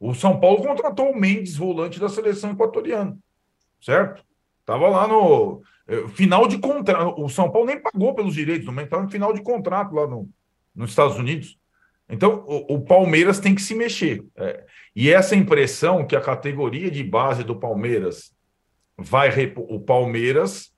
O São Paulo contratou o Mendes, volante da seleção equatoriana, certo? Estava lá no eh, final de contrato. O São Paulo nem pagou pelos direitos do Mendes, estava no final de contrato lá no, nos Estados Unidos. Então, o, o Palmeiras tem que se mexer. É, e essa impressão que a categoria de base do Palmeiras vai o Palmeiras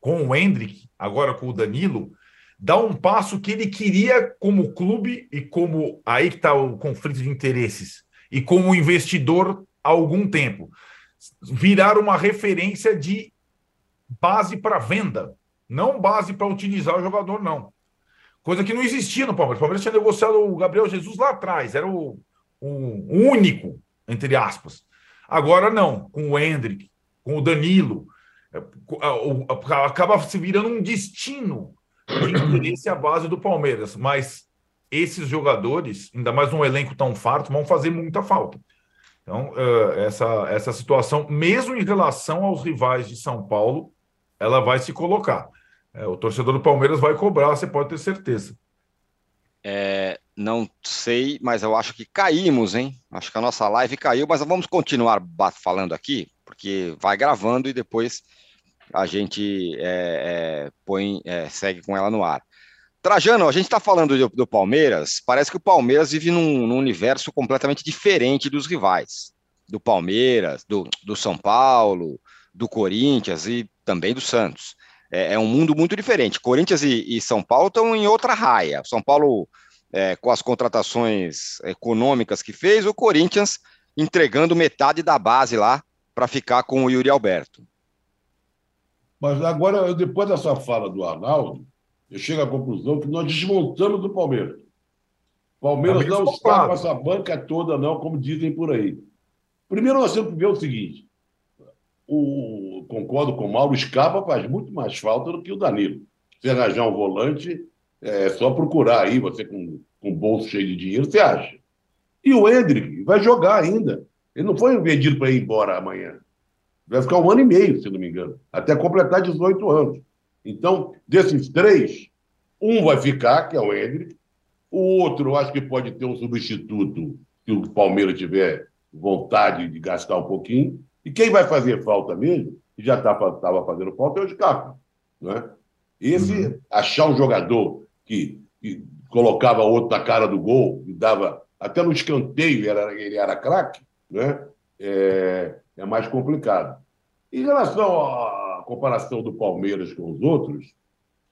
com o Hendrick, agora com o Danilo, dá um passo que ele queria como clube e como aí que está o conflito de interesses e como investidor há algum tempo virar uma referência de base para venda, não base para utilizar o jogador não. Coisa que não existia no Palmeiras. O Palmeiras tinha negociado o Gabriel Jesus lá atrás, era o, o único, entre aspas. Agora não, com o Hendrick, com o Danilo, é, acaba se virando um destino de interesse à base do Palmeiras. Mas esses jogadores, ainda mais um elenco tão farto, vão fazer muita falta. Então, essa, essa situação, mesmo em relação aos rivais de São Paulo, ela vai se colocar. É, o torcedor do Palmeiras vai cobrar, você pode ter certeza. É, não sei, mas eu acho que caímos, hein? Acho que a nossa live caiu, mas vamos continuar falando aqui, porque vai gravando e depois a gente é, é, põe, segue com ela no ar. Trajano, a gente está falando do, do, Palmeiras, parece que o Palmeiras vive num, num, universo completamente diferente dos rivais. Do Palmeiras, do, do São Paulo, do Corinthians e também do Santos. É, é um mundo muito diferente. Corinthians e, e, São Paulo estão em outra raia. São Paulo, é, com as contratações econômicas que fez, o Corinthians entregando metade da base lá para ficar com o Yuri Alberto. Mas agora, depois dessa fala do Arnaldo, eu chego à conclusão que nós desmontamos o Palmeiras. O Palmeiras não está com essa banca toda, não, como dizem por aí. Primeiro, nós temos que ver o seguinte: o, concordo com o Mauro, Scarpa faz muito mais falta do que o Danilo. Se arranjar um volante, é só procurar aí, você com, com o bolso cheio de dinheiro, você acha. E o Hendrick vai jogar ainda. Ele não foi vendido para ir embora amanhã. Vai ficar um ano e meio, se não me engano, até completar 18 anos. Então, desses três, um vai ficar, que é o Hendrick. O outro, acho que pode ter um substituto, se o Palmeiras tiver vontade de gastar um pouquinho. E quem vai fazer falta mesmo, que já estava tá, fazendo falta, é o Scarpa. Né? Esse, uhum. achar um jogador que, que, colocava outro na cara do gol, e dava até no escanteio, ele era, ele era craque, né? é, é mais complicado. Em relação a comparação do Palmeiras com os outros,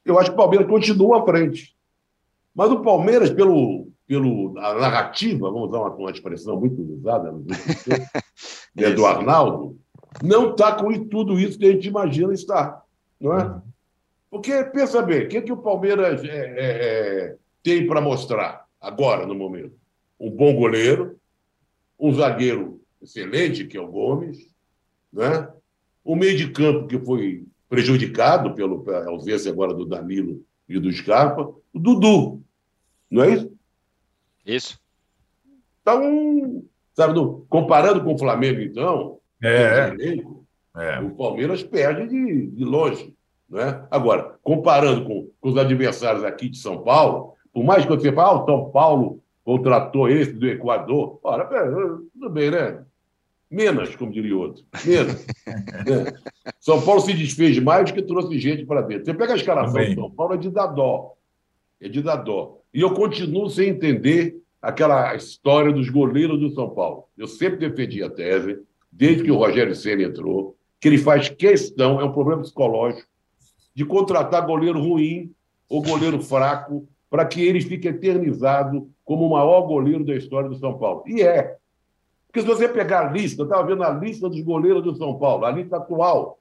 eu acho que o Palmeiras continua à frente. Mas o Palmeiras, pelo, pelo a narrativa, vamos usar uma, uma expressão muito usada (laughs) é do Arnaldo, não está com tudo isso que a gente imagina estar. Não é? Uhum. Porque, pensa bem, o que, que o Palmeiras é, é, é, tem para mostrar agora, no momento? Um bom goleiro, um zagueiro excelente, que é o Gomes, né? O meio de campo que foi prejudicado pelo, pela ausência agora do Danilo e do Scarpa, o Dudu, não é isso? Isso. Então, sabe, no, comparando com o Flamengo, então, é. Elenco, é. o Palmeiras perde de, de longe. Não é? Agora, comparando com, com, os adversários aqui de São Paulo, por mais que você fale, ah, o São Paulo contratou esse do Equador, ora, tudo bem, né? Menos, como diria outro. Menos. é. (laughs) São Paulo se desfez mais do que trouxe gente para dentro. Você pega a escalação de São Paulo, é de dar dó. É de dar dó. E eu continuo sem entender aquela história dos goleiros do São Paulo. Eu sempre defendi a tese, desde que o Rogério Senna entrou, que ele faz questão, é um problema psicológico, de contratar goleiro ruim ou goleiro fraco para que ele fique eternizado como o maior goleiro da história do São Paulo. E é. Porque se você pegar a lista, eu estava vendo a lista dos goleiros do São Paulo, a lista atual,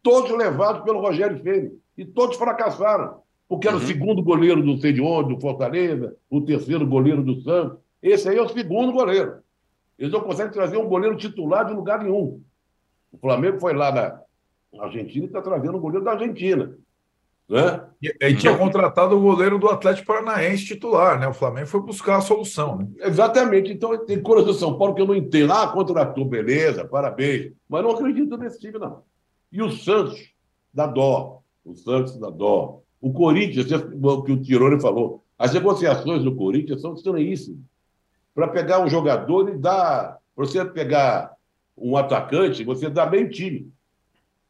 todos levados pelo Rogério Ceni e todos fracassaram, porque era uhum. o segundo goleiro do sei de onde, do Fortaleza, o terceiro goleiro do Santos. Esse aí é o segundo goleiro. Eles não conseguem trazer um goleiro titular de lugar nenhum. O Flamengo foi lá na Argentina e está trazendo um goleiro da Argentina. Né? E, tinha contratado o goleiro do Atlético Paranaense titular, né? O Flamengo foi buscar a solução. Né? Exatamente. Então, tem coisas do São Paulo que eu não entendo. Ah, contratou, beleza, parabéns. Mas não acredito nesse time, não. E o Santos dá dó. O Santos dá dó. O Corinthians, o que o Tirone falou, as negociações do Corinthians são estranhíssimas. Para pegar um jogador e dar. Para você pegar um atacante, você dá meio time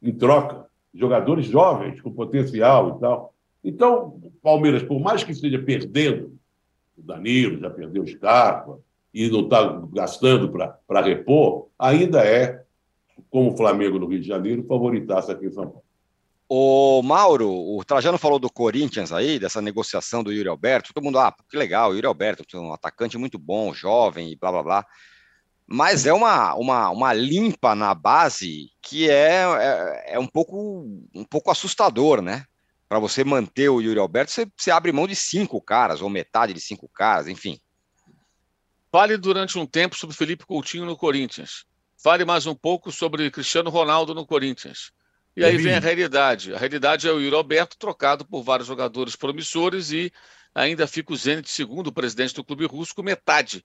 em troca jogadores jovens com potencial e tal. Então, o Palmeiras, por mais que esteja perdendo, o Danilo já perdeu o Scarpa e não está gastando para repor, ainda é como o Flamengo no Rio de Janeiro, favoritasse aqui em São Paulo. O Mauro, o Trajano falou do Corinthians aí, dessa negociação do Yuri Alberto. Todo mundo, ah, que legal, o Yuri Alberto, um atacante muito bom, jovem e blá blá blá. Mas é uma, uma, uma limpa na base que é, é, é um, pouco, um pouco assustador, né? Para você manter o Yuri Alberto, você, você abre mão de cinco caras, ou metade de cinco caras, enfim. Fale durante um tempo sobre Felipe Coutinho no Corinthians. Fale mais um pouco sobre Cristiano Ronaldo no Corinthians. E aí vem a realidade. A realidade é o Yuri Alberto trocado por vários jogadores promissores e ainda fica o Zenit, segundo o presidente do clube russo, com metade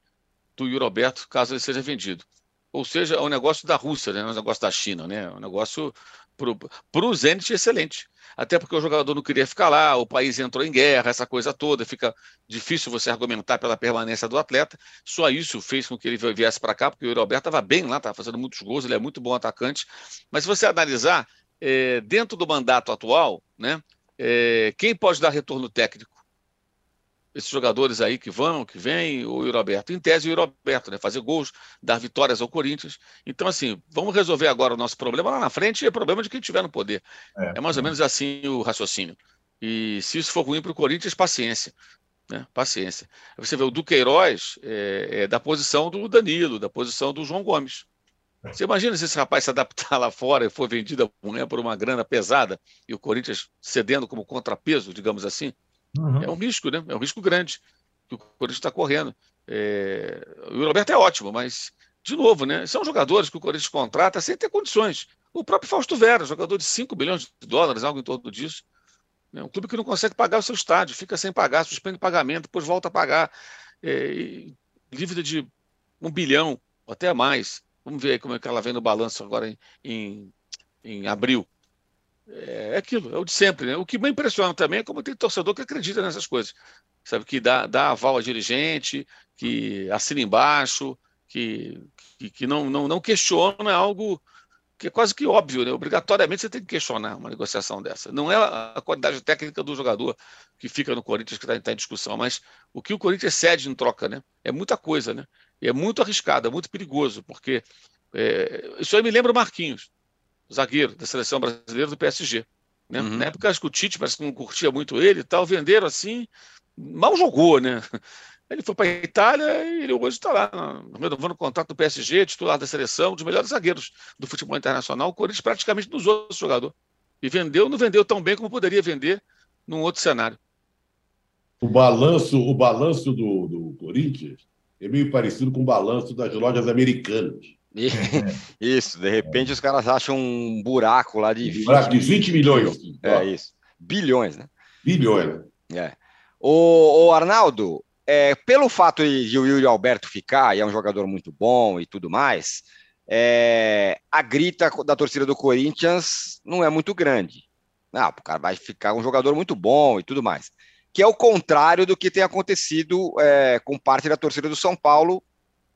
do Yuri Alberto, caso ele seja vendido. Ou seja, é um negócio da Rússia, né? é um negócio da China, né? É um negócio para o Zenit excelente. Até porque o jogador não queria ficar lá, o país entrou em guerra, essa coisa toda, fica difícil você argumentar pela permanência do atleta. Só isso fez com que ele viesse para cá, porque o Yuri Alberto estava bem lá, estava fazendo muitos gols, ele é muito bom atacante. Mas se você analisar, é, dentro do mandato atual, né, é, quem pode dar retorno técnico? Esses jogadores aí que vão, que vêm, o Yuri Alberto. Em tese, o Yuri Alberto, né, fazer gols, dar vitórias ao Corinthians. Então, assim, vamos resolver agora o nosso problema lá na frente e é problema de quem estiver no poder. É, é mais ou menos assim o raciocínio. E se isso for ruim para o Corinthians, paciência. Né? Paciência. Você vê o Duqueiroz é, é da posição do Danilo, da posição do João Gomes. Você imagina se esse rapaz se adaptar (laughs) lá fora e for vendido a mulher por uma grana pesada e o Corinthians cedendo como contrapeso, digamos assim? Uhum. É um risco, né? É um risco grande que o Corinthians está correndo. É... O Roberto é ótimo, mas, de novo, né? São jogadores que o Corinthians contrata sem ter condições. O próprio Fausto Vera, jogador de 5 bilhões de dólares, algo em torno disso. É um clube que não consegue pagar o seu estádio, fica sem pagar, suspende pagamento, depois volta a pagar. É... Dívida de um bilhão, até mais. Vamos ver aí como é que ela vem no balanço agora em, em, em abril. É, aquilo, é o de sempre. Né? O que me impressiona também é como tem torcedor que acredita nessas coisas. Sabe, que dá, dá aval a dirigente, que assina embaixo, que, que, que não, não, não questiona algo que é quase que óbvio, né? Obrigatoriamente você tem que questionar uma negociação dessa. Não é a qualidade técnica do jogador que fica no Corinthians que está tá em discussão, mas o que o Corinthians cede em troca, né? É muita coisa, né? E é muito arriscado, é muito perigoso, porque é, isso aí me lembra o Marquinhos, zagueiro da seleção brasileira do PSG. Né? Uhum. Na época, acho que o Tite parece que não curtia muito ele e tal, venderam assim, mal jogou, né? Ele foi para a Itália e ele hoje está lá, renovando o contrato do PSG, titular da seleção, um dos melhores zagueiros do futebol internacional. O Corinthians praticamente nos outros jogador. E vendeu, não vendeu tão bem como poderia vender num outro cenário. O balanço, o balanço do, do Corinthians é meio parecido com o balanço das lojas americanas. (laughs) isso, de repente os caras acham um buraco lá de 20, buraco de 20 milhões. É isso. Bilhões, né? Bilhões. É. O, o Arnaldo, é, pelo fato de o Yuri Alberto ficar, e é um jogador muito bom e tudo mais, é, a grita da torcida do Corinthians não é muito grande. Ah, o cara vai ficar um jogador muito bom e tudo mais que é o contrário do que tem acontecido é, com parte da torcida do São Paulo,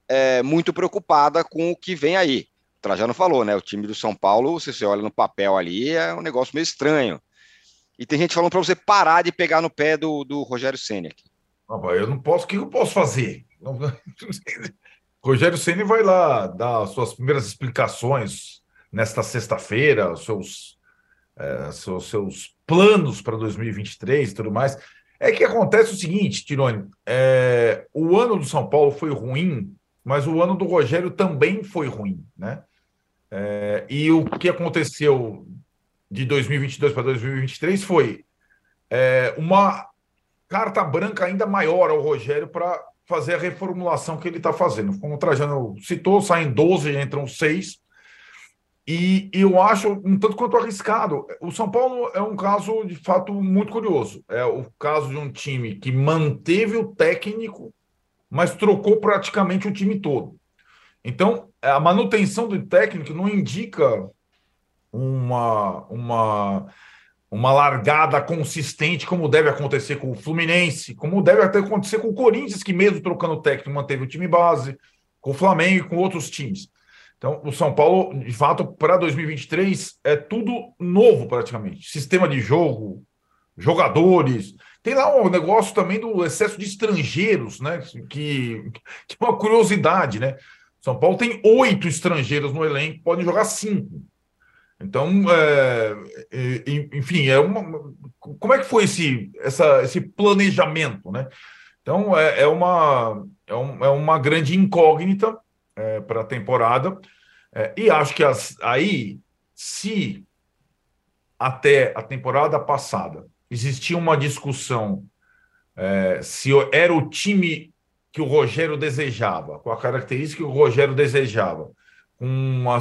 é, muito preocupada com o que vem aí. O Trajano falou, né? O time do São Paulo, se você olha no papel ali, é um negócio meio estranho. E tem gente falando para você parar de pegar no pé do, do Rogério Senna aqui. eu não posso, o que eu posso fazer? (laughs) Rogério Senna vai lá dar suas primeiras explicações nesta sexta-feira, seus, é, seus, seus planos para 2023 e tudo mais. É que acontece o seguinte, Tirone, é, o ano do São Paulo foi ruim, mas o ano do Rogério também foi ruim, né? É, e o que aconteceu de 2022 para 2023 foi é, uma carta branca ainda maior ao Rogério para fazer a reformulação que ele está fazendo. Como o Trajano citou, saem 12, entram 6. E eu acho um tanto quanto arriscado. O São Paulo é um caso, de fato, muito curioso. É o caso de um time que manteve o técnico, mas trocou praticamente o time todo. Então, a manutenção do técnico não indica uma, uma, uma largada consistente, como deve acontecer com o Fluminense, como deve até acontecer com o Corinthians, que mesmo trocando técnico manteve o time base, com o Flamengo e com outros times. Então, o São Paulo, de fato, para 2023 é tudo novo praticamente. Sistema de jogo, jogadores. Tem lá um negócio também do excesso de estrangeiros, né? Que, que é uma curiosidade, né? São Paulo tem oito estrangeiros no elenco, podem jogar cinco. Então, é, enfim, é uma, como é que foi esse, essa, esse planejamento, né? Então, é, é uma, é, um, é uma grande incógnita é, para a temporada. É, e acho que as, aí, se até a temporada passada existia uma discussão é, se era o time que o Rogério desejava, com a característica que o Rogério desejava. Uma,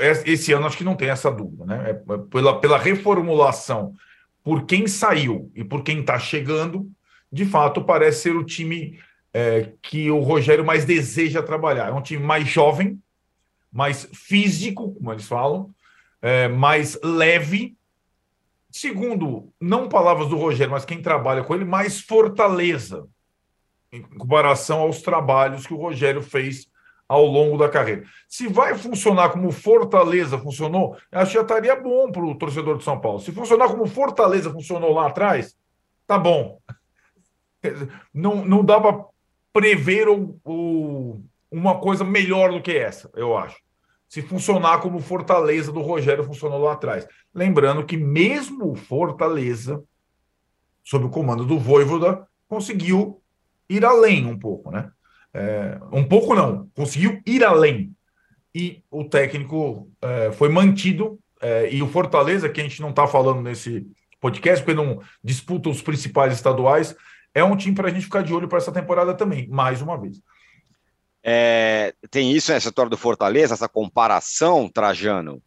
é, esse ano acho que não tem essa dúvida, né? É, pela, pela reformulação, por quem saiu e por quem está chegando, de fato parece ser o time é, que o Rogério mais deseja trabalhar. É um time mais jovem, mais físico, como eles falam, é, mais leve. Segundo, não palavras do Rogério, mas quem trabalha com ele, mais fortaleza em comparação aos trabalhos que o Rogério fez ao longo da carreira. Se vai funcionar como Fortaleza funcionou, acho que já estaria bom para o torcedor de São Paulo. Se funcionar como Fortaleza funcionou lá atrás, tá bom. Não, não dá para prever o, o, uma coisa melhor do que essa, eu acho. Se funcionar como Fortaleza do Rogério funcionou lá atrás. Lembrando que mesmo Fortaleza, sob o comando do Voivoda, conseguiu ir além um pouco, né? É, um pouco não, conseguiu ir além. E o técnico é, foi mantido, é, e o Fortaleza, que a gente não está falando nesse podcast, porque não disputa os principais estaduais, é um time para a gente ficar de olho para essa temporada também, mais uma vez. É, tem isso, essa história do Fortaleza, essa comparação, Trajano.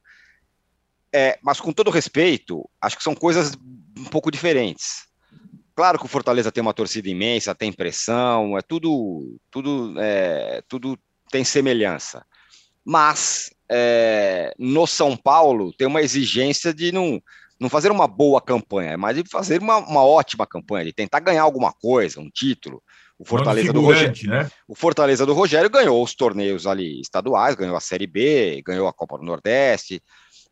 É, mas com todo respeito, acho que são coisas um pouco diferentes. Claro que o Fortaleza tem uma torcida imensa, tem pressão, é tudo, tudo, é, tudo tem semelhança. Mas é, no São Paulo tem uma exigência de não, não fazer uma boa campanha, mas de fazer uma, uma ótima campanha, de tentar ganhar alguma coisa, um título. O Fortaleza do Rogério, né? o Fortaleza do Rogério ganhou os torneios ali estaduais, ganhou a Série B, ganhou a Copa do Nordeste,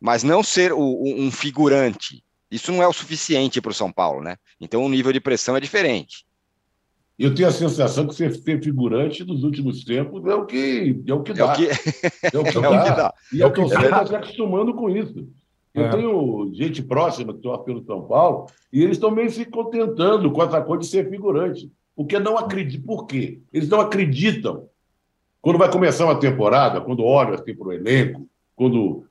mas não ser o, um figurante isso não é o suficiente para o São Paulo, né? Então o nível de pressão é diferente. Eu tenho a sensação que ser figurante nos últimos tempos é o que, é o que dá. É o que, é o que, dá. (laughs) É o que dá. E é a torcida está se acostumando com isso. Eu é. tenho gente próxima que torce pelo São Paulo e eles estão meio se contentando com essa coisa de ser figurante. Porque não acreditam. Por quê? Eles não acreditam. Quando vai começar uma temporada, quando olham assim para o elenco, quando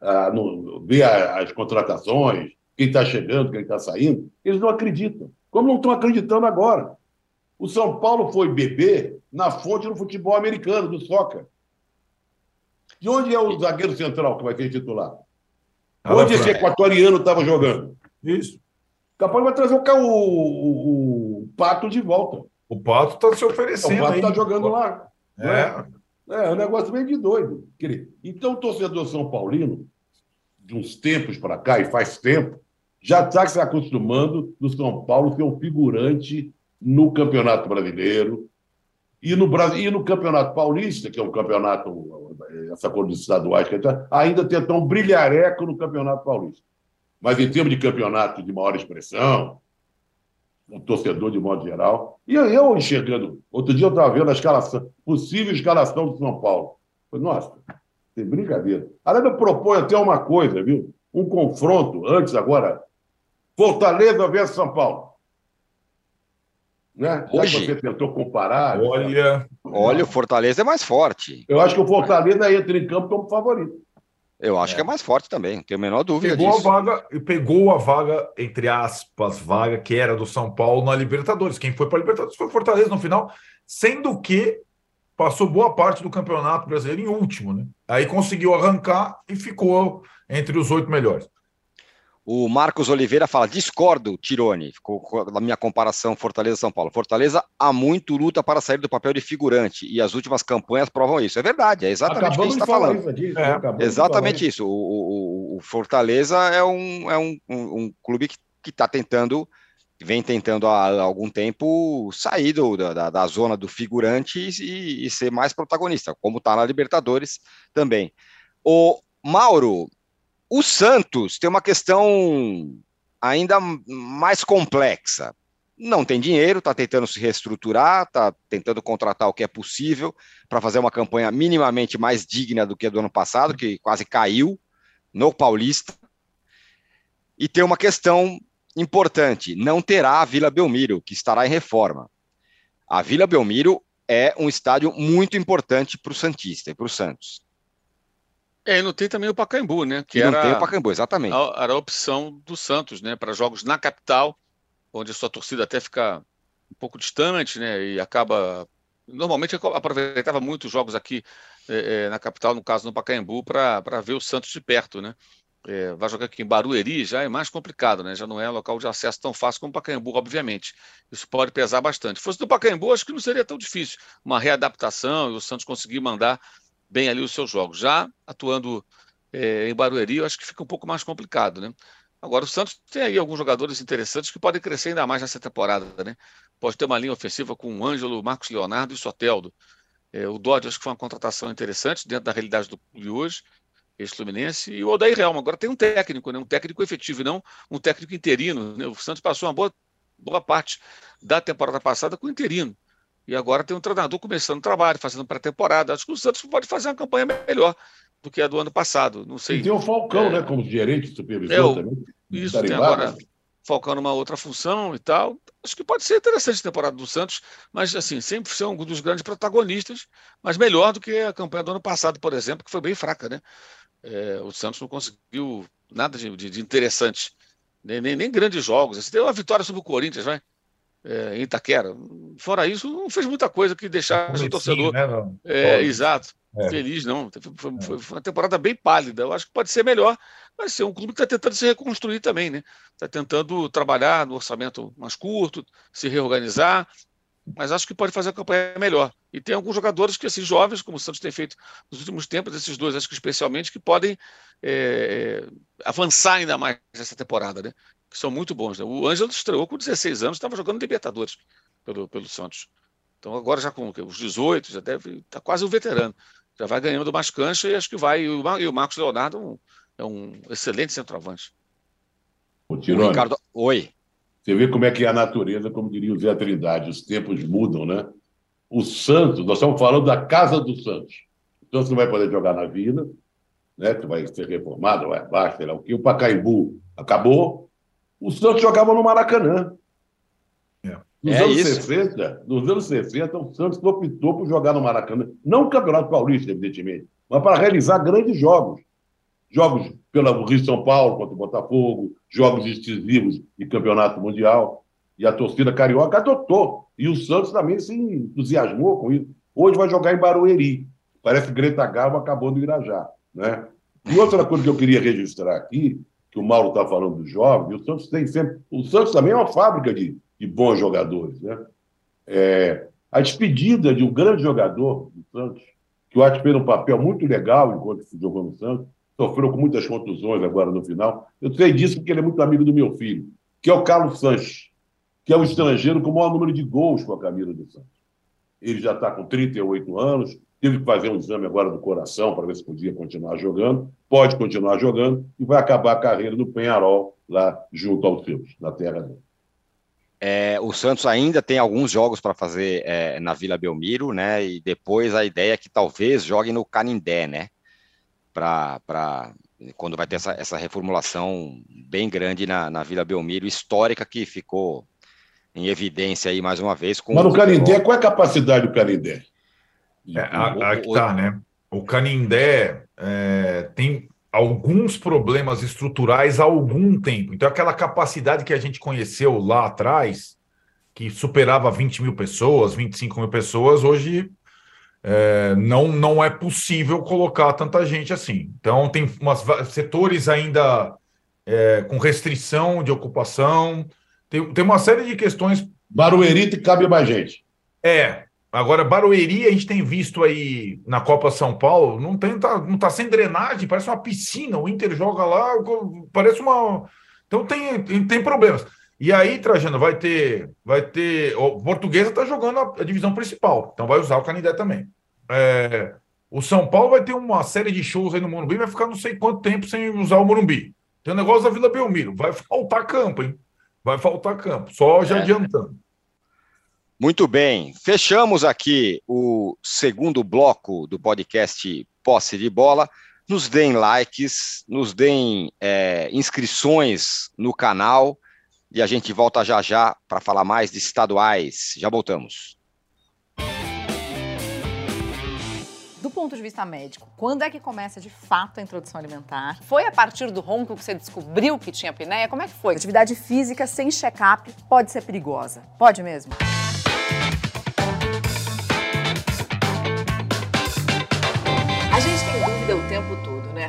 a, no, vê as contratações, quem está chegando, quem está saindo, eles não acreditam. Como não estão acreditando agora. O São Paulo foi beber na fonte do futebol americano, do soccer. De onde é o zagueiro central que vai ser titular? Onde esse equatoriano estava jogando? Isso. Capaz vai trazer o, o, o Pato de volta. O Pato está se oferecendo. O Pato está jogando lá. É. é. É, um negócio meio de doido. Então, o torcedor São Paulino, de uns tempos para cá, e faz tempo, já está se acostumando no São Paulo ser um figurante no Campeonato Brasileiro e no, e no Campeonato Paulista, que é um campeonato, essa cor dos estaduais, ainda tentar um brilhareco no Campeonato Paulista. Mas em termos de campeonato de maior expressão, um torcedor de modo geral. E eu enxergando, outro dia eu estava vendo a escalação, possível escalação do São Paulo. Falei, nossa, tem brincadeira. Aliás, eu proponho até uma coisa, viu? Um confronto, antes agora, Fortaleza versus São Paulo. Né? Hoje você tentou comparar. Olha, olha, o Fortaleza é mais forte. Eu acho que o Fortaleza entra em campo como favorito. Eu acho é. que é mais forte também, não tenho a menor dúvida pegou disso. A vaga, pegou a vaga, entre aspas, vaga que era do São Paulo na Libertadores. Quem foi para a Libertadores foi o Fortaleza no final, sendo que passou boa parte do Campeonato Brasileiro em último, né? Aí conseguiu arrancar e ficou entre os oito melhores. O Marcos Oliveira fala: discordo, Tirone, ficou na minha comparação Fortaleza-São Paulo. Fortaleza há muito luta para sair do papel de figurante e as últimas campanhas provam isso. É verdade, é exatamente o que a gente está falando. É, exatamente isso. O, o, o, Fortaleza é um, é um, um, um clube que está tentando, vem tentando há algum tempo sair do, da, da zona do figurante e, e ser mais protagonista, como está na Libertadores também. O Mauro, o Santos tem uma questão ainda mais complexa. não tem dinheiro, está tentando se reestruturar, está tentando contratar o que é possível para fazer uma campanha minimamente mais digna do que a do ano passado, que quase caiu no Paulista. E tem uma questão importante: não terá a Vila Belmiro, que estará em reforma. A Vila Belmiro é um estádio muito importante para o Santista e para o Santos. É, e não tem também o Pacaembu, né? Que e era, não tem o Pacaembu, exatamente. Era a opção do Santos, né? Para jogos na capital onde a sua torcida até fica um pouco distante, né? E acaba. Normalmente aproveitava muito os jogos aqui é, na capital, no caso no Pacaembu, para ver o Santos de perto, né? É, vai jogar aqui em Barueri já é mais complicado, né? Já não é local de acesso tão fácil como o Pacaembu, obviamente. Isso pode pesar bastante. Se fosse do Pacaembu, acho que não seria tão difícil. Uma readaptação e o Santos conseguir mandar bem ali os seus jogos. Já atuando é, em Barueri, eu acho que fica um pouco mais complicado, né? Agora, o Santos tem aí alguns jogadores interessantes que podem crescer ainda mais nessa temporada, né? Pode ter uma linha ofensiva com o Ângelo, Marcos Leonardo e Soteldo. É, o Dodge acho que foi uma contratação interessante dentro da realidade do clube hoje, ex-Fluminense, e o Odair Helma. Agora tem um técnico, né? um técnico efetivo, e não um técnico interino. Né? O Santos passou uma boa, boa parte da temporada passada com interino. E agora tem um treinador começando o trabalho, fazendo pré-temporada. Acho que o Santos pode fazer uma campanha melhor do que a do ano passado. Não sei. E tem o Falcão, é... né, como gerente é, o... também. Isso, tem agora Falcão numa outra função e tal. Acho que pode ser interessante a temporada do Santos, mas assim, sempre ser um dos grandes protagonistas, mas melhor do que a campanha do ano passado, por exemplo, que foi bem fraca, né? É, o Santos não conseguiu nada de, de, de interessante, nem, nem, nem, grandes jogos. Assim, deu uma vitória sobre o Corinthians, vai. É, em Itaquera. Fora isso, não fez muita coisa que deixasse o torcedor. Né, é, exato. É. Feliz, não. Foi, foi, foi, uma temporada bem pálida. Eu acho que pode ser melhor. Vai ser um clube que está tentando se reconstruir também, né? Está tentando trabalhar no orçamento mais curto, se reorganizar, mas acho que pode fazer a campanha melhor. E tem alguns jogadores que, assim, jovens, como o Santos tem feito nos últimos tempos, esses dois, acho que especialmente, que podem é, avançar ainda mais nessa temporada, né? Que são muito bons. Né? O Ângelo estreou com 16 anos, estava jogando Libertadores pelo, pelo Santos. Então agora já com os 18, já deve estar tá quase um veterano já vai ganhando mais cancha e acho que vai. E o Marcos Leonardo é um, é um excelente centroavante. O Tirone, Ricardo... Oi. Você vê como é que é a natureza, como diria o Zé Trindade, os tempos mudam, né? O Santos, nós estamos falando da casa do Santos. O Santos não vai poder jogar na Vila, né? Que vai ser reformado, vai abaixo, sei lá o que. O Pacaembu acabou. O Santos jogava no Maracanã. Nos, é anos isso. 60, nos anos 60, o Santos optou por jogar no Maracanã, não o Campeonato Paulista, evidentemente, mas para realizar grandes jogos. Jogos pelo Rio São Paulo contra o Botafogo, jogos decisivos de Campeonato Mundial. E a torcida carioca adotou. E o Santos também se entusiasmou com isso. Hoje vai jogar em Barueri. Parece que Greta Garbo acabou do Irajá. Né? E outra coisa que eu queria registrar aqui, que o Mauro está falando dos jovens, o Santos tem sempre. O Santos também é uma fábrica de de bons jogadores. Né? É, a despedida de um grande jogador do Santos, que eu acho que fez um papel muito legal enquanto jogou no Santos, sofreu com muitas contusões agora no final. Eu sei disso porque ele é muito amigo do meu filho, que é o Carlos Sanches, que é o estrangeiro com o maior número de gols com a camisa do Santos. Ele já está com 38 anos, teve que fazer um exame agora do coração para ver se podia continuar jogando, pode continuar jogando e vai acabar a carreira no Penharol, lá junto aos seus, na terra dele. É, o Santos ainda tem alguns jogos para fazer é, na Vila Belmiro, né? E depois a ideia é que talvez jogue no Canindé, né? Para quando vai ter essa, essa reformulação bem grande na, na Vila Belmiro, histórica que ficou em evidência aí mais uma vez. Mas no Canindé, qual é a capacidade do Canindé? É, aqui tá, né? O Canindé é, tem alguns problemas estruturais há algum tempo. Então, aquela capacidade que a gente conheceu lá atrás, que superava 20 mil pessoas, 25 mil pessoas, hoje é, não, não é possível colocar tanta gente assim. Então, tem umas, setores ainda é, com restrição de ocupação, tem, tem uma série de questões. Barueri cabe mais gente. É, Agora, Barueri, a gente tem visto aí na Copa São Paulo, não, tem, tá, não tá sem drenagem, parece uma piscina. O Inter joga lá, parece uma. Então tem, tem problemas. E aí, Trajano, vai ter. Vai ter. O Portuguesa está jogando a, a, divisão principal, então vai usar o Canidé também. É, o São Paulo vai ter uma série de shows aí no Morumbi, vai ficar não sei quanto tempo sem usar o Morumbi. Tem o um negócio da Vila Belmiro, vai faltar campo, hein? vai faltar campo, só já É. adiantando. Muito bem, fechamos aqui o segundo bloco do podcast Posse de Bola. Nos deem likes, nos deem é, inscrições no canal e a gente volta já já para falar mais de estaduais. Já voltamos. Do ponto de vista médico, quando é que começa de fato a introdução alimentar? Foi a partir do ronco que você descobriu que tinha apneia? Como é que foi? Atividade física sem check-up pode ser perigosa. Pode mesmo?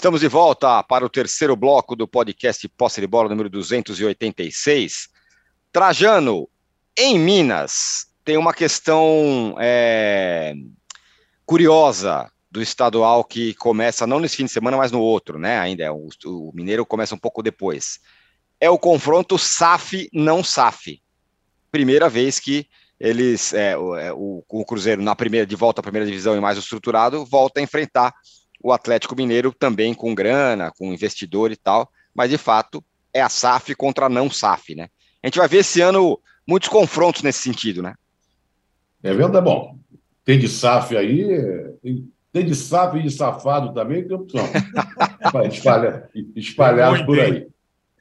Estamos de volta para o terceiro bloco do podcast Posse de Bola número 286. Trajano, em Minas, tem uma questão é, curiosa do estadual que começa não nesse fim de semana, mas no outro, né? Ainda o, o Mineiro começa um pouco depois. É o confronto SAF não SAF. Primeira vez que eles, é, o, é, o, o Cruzeiro na primeira de volta à primeira divisão e mais estruturado volta a enfrentar o Atlético Mineiro também com grana, com investidor e tal, mas de fato é a SAF contra a não SAF, né? A gente vai ver esse ano muitos confrontos nesse sentido, né? É verdade, bom. Tem de SAF aí, tem, tem de SAF e de safado também, tem opção. (laughs) Para espalhar, espalhados por aí.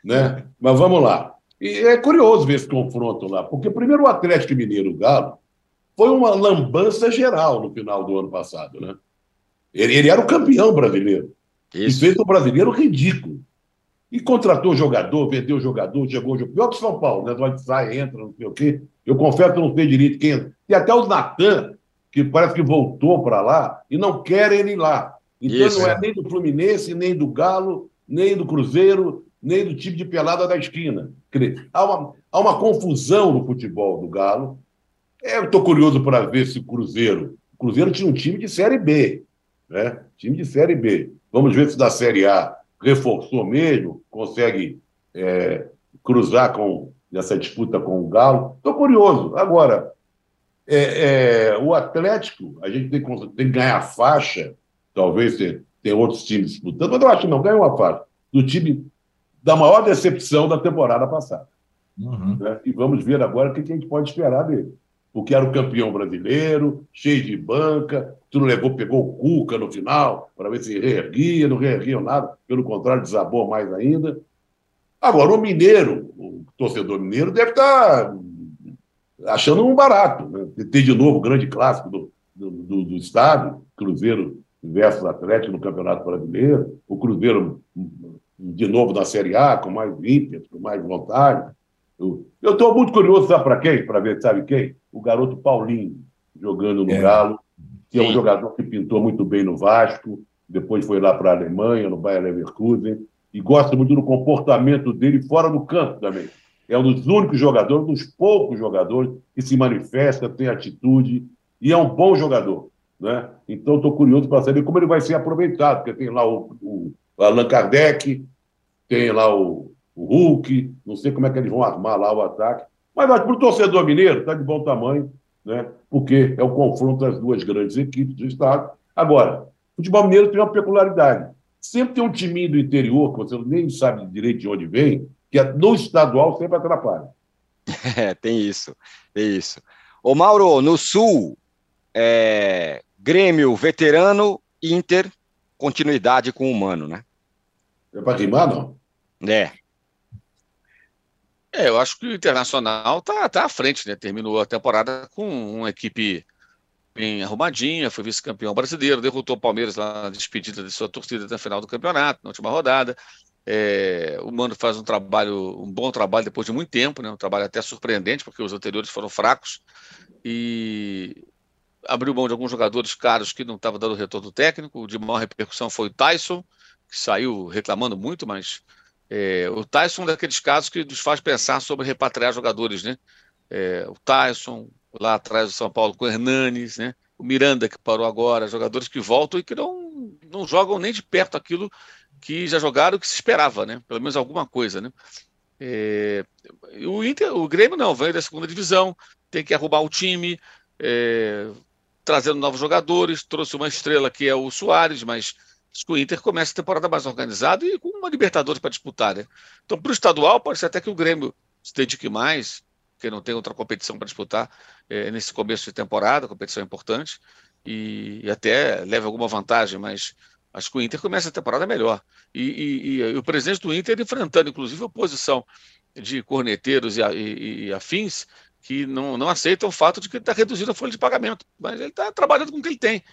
Né? Mas vamos lá. E é curioso ver esse confronto lá, porque primeiro o Atlético Mineiro Galo foi uma lambança geral no final do ano passado, né? Ele, ele era o campeão brasileiro. Isso. E fez um brasileiro ridículo. E contratou jogador, vendeu jogador, chegou jogador. Pior que o São Paulo, né? Vai, sai, entra, não sei o quê. Eu confesso que eu não sei direito quem entra. E até o Natan, que parece que voltou para lá, e não quer ele ir lá. Então Isso, não é é. nem do Fluminense, nem do Galo, nem do Cruzeiro, nem do time de pelada da esquina. Dizer, há uma, há uma confusão no futebol do Galo. É, Eu estou curioso para ver se o Cruzeiro. O Cruzeiro tinha um time de Série B, né? Time de Série B. Vamos ver se da Série A reforçou mesmo, consegue é, cruzar com nessa disputa com o Galo. Estou curioso. Agora, é, é, o Atlético, a gente tem, que- tem que ganhar faixa, talvez tenha, tenha outros times disputando, mas eu acho que não, ganha uma faixa, do time da maior decepção da temporada passada. Uhum. né? E vamos ver agora o que a gente pode esperar dele. Porque era o campeão brasileiro, cheio de banca, tu não levou, pegou o Cuca no final, para ver se reerguia, não reerguia nada, pelo contrário, desabou mais ainda. Agora, o mineiro, o torcedor mineiro, deve estar achando um barato. Né? Ter de novo o grande clássico do, do, do, do estádio, Cruzeiro versus Atlético no Campeonato Brasileiro, o Cruzeiro de novo na Série A, com mais ímpeto, com mais vontade. Eu estou muito curioso, sabe para quem? Para ver, sabe quem? O garoto Paulinho, jogando no É. Galo, que é um jogador que pintou muito bem no Vasco, depois foi lá para a Alemanha, no Bayer Leverkusen, e gosto muito do comportamento dele fora do campo também. É um dos únicos jogadores, um dos poucos jogadores que se manifesta, tem atitude, e é um bom jogador. Né? Então, estou curioso para saber como ele vai ser aproveitado, porque tem lá o, o Allan Kardec, tem lá o, o Hulk, não sei como é que eles vão armar lá o ataque. Mas para o torcedor mineiro, está de bom tamanho, né? porque é o confronto das duas grandes equipes do Estado. Agora, o futebol mineiro tem uma peculiaridade. Sempre tem um timinho do interior, que você nem sabe direito de onde vem, que é- no estadual sempre atrapalha. (laughs) É, tem isso, tem isso. Ô Mauro, no Sul, é, Grêmio, veterano, Inter, continuidade com o Humano, né? É para rimar, não? É, É, eu acho que o Internacional tá, tá à frente, né? Terminou a temporada com uma equipe bem arrumadinha, foi vice-campeão brasileiro, derrotou o Palmeiras lá na despedida de sua torcida na final do campeonato, na última rodada. É, o Mano faz um trabalho, um bom trabalho depois de muito tempo, né? um trabalho até surpreendente, porque os anteriores foram fracos. E abriu mão de alguns jogadores caros que não estavam dando retorno técnico. De maior repercussão foi o Tyson, que saiu reclamando muito, mas é, o Tyson é um daqueles casos que nos faz pensar sobre repatriar jogadores, né? É, o Tyson, lá atrás do São Paulo com o Hernanes, né? O Miranda que parou agora, jogadores que voltam e que não, não jogam nem de perto aquilo que já jogaram que se esperava, né? Pelo menos alguma coisa, né? É, o Inter, o Grêmio não, veio da segunda divisão, tem que arrumar o time, é, trazendo novos jogadores, trouxe uma estrela que é o Soares, mas o Inter começa a temporada mais organizado e com uma Libertadores para disputar, né? Então, para o estadual, pode ser até que o Grêmio se dedique mais, porque não tem outra competição para disputar é, nesse começo de temporada, competição importante, e, e, até leve alguma vantagem, mas acho que o Inter começa a temporada melhor. E, e, e o presidente do Inter enfrentando, inclusive, a oposição de corneteiros e, afins, que não, não aceitam o fato de que ele está reduzindo a folha de pagamento. Mas ele está trabalhando com o que ele tem.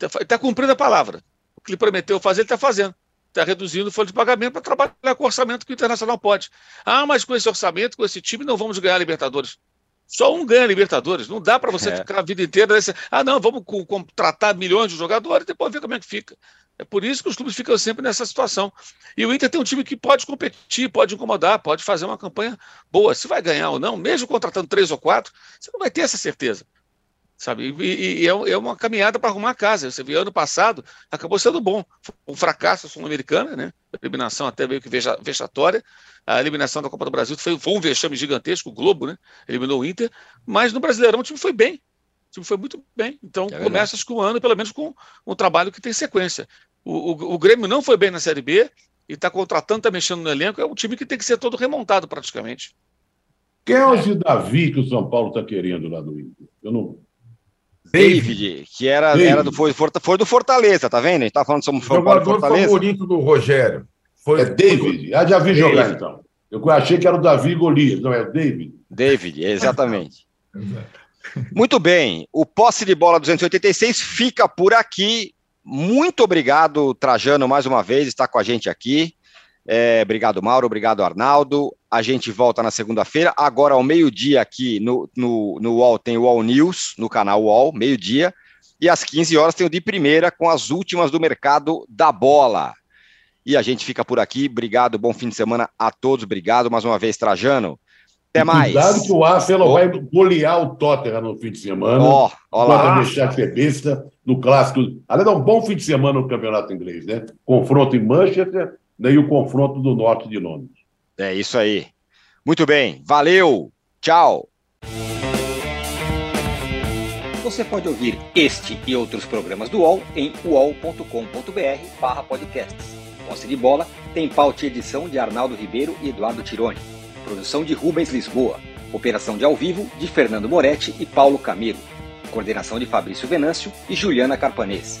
Está tá cumprindo a palavra. O que ele prometeu fazer, ele está fazendo. Está reduzindo a folha de pagamento para trabalhar com o orçamento que o Internacional pode. Ah, mas com esse orçamento, com esse time, não vamos ganhar a Libertadores. Só um ganha Libertadores. Não dá para você é. ficar a vida inteira nesse. Ah, não, vamos contratar milhões de jogadores e depois ver como é que fica. É por isso que os clubes ficam sempre nessa situação. E o Inter tem um time que pode competir, pode incomodar, pode fazer uma campanha boa. Se vai ganhar ou não, mesmo contratando três ou quatro, você não vai ter essa certeza. Sabe? E, e é, é uma caminhada para arrumar a casa. Você viu, ano passado acabou sendo bom. Um fracasso sul-americano, né? A eliminação até meio que vexatória. A eliminação da Copa do Brasil foi, foi um vexame gigantesco, o Globo, né? Eliminou o Inter. Mas no Brasileirão o time foi bem. O time foi muito bem. Então é começa com o ano, pelo menos com um trabalho que tem sequência. O, o, o Grêmio não foi bem na Série B e está contratando, está mexendo no elenco. É um time que tem que ser todo remontado praticamente. Quem é o Davi que o São Paulo está querendo lá do Inter? Eu não. David, que era, David. era do, foi, foi do Fortaleza, tá vendo? A gente tá falando sobre o Jogador Fortaleza. favorito do Rogério. Foi, é David. Ah, já vi David. jogar então. Eu achei que era o Davi Golias, não é o David? David, (laughs) exatamente. Muito bem, o posse de bola 286 fica por aqui. Muito obrigado, Trajano, mais uma vez, está com a gente aqui. É, obrigado, Mauro. Obrigado, Arnaldo. A gente volta na segunda-feira. Agora, ao meio-dia, aqui no, no, no UOL, tem o UOL News, no canal UOL, meio-dia. E às 15 horas tem o de primeira com as últimas do mercado da bola. E a gente fica por aqui. Obrigado, bom fim de semana a todos. Obrigado mais uma vez, Trajano. Até mais. Cuidado que o Arsenal oh. vai golear o Tottenham no fim de semana. Ó, oh, lá. deixar de ser besta no clássico. Aliás, é um bom fim de semana no campeonato inglês, né? Confronto em Manchester nem o confronto do norte de Londres. É isso aí. Muito bem, valeu, tchau. Você pode ouvir este e outros programas do UOL em uol.com.br podcasts. Posse de bola tem pauta e edição de Arnaldo Ribeiro e Eduardo Tironi. Produção de Rubens Lisboa. Operação de ao vivo de Fernando Moretti e Paulo Camilo. Coordenação de Fabrício Venâncio e Juliana Carpanês.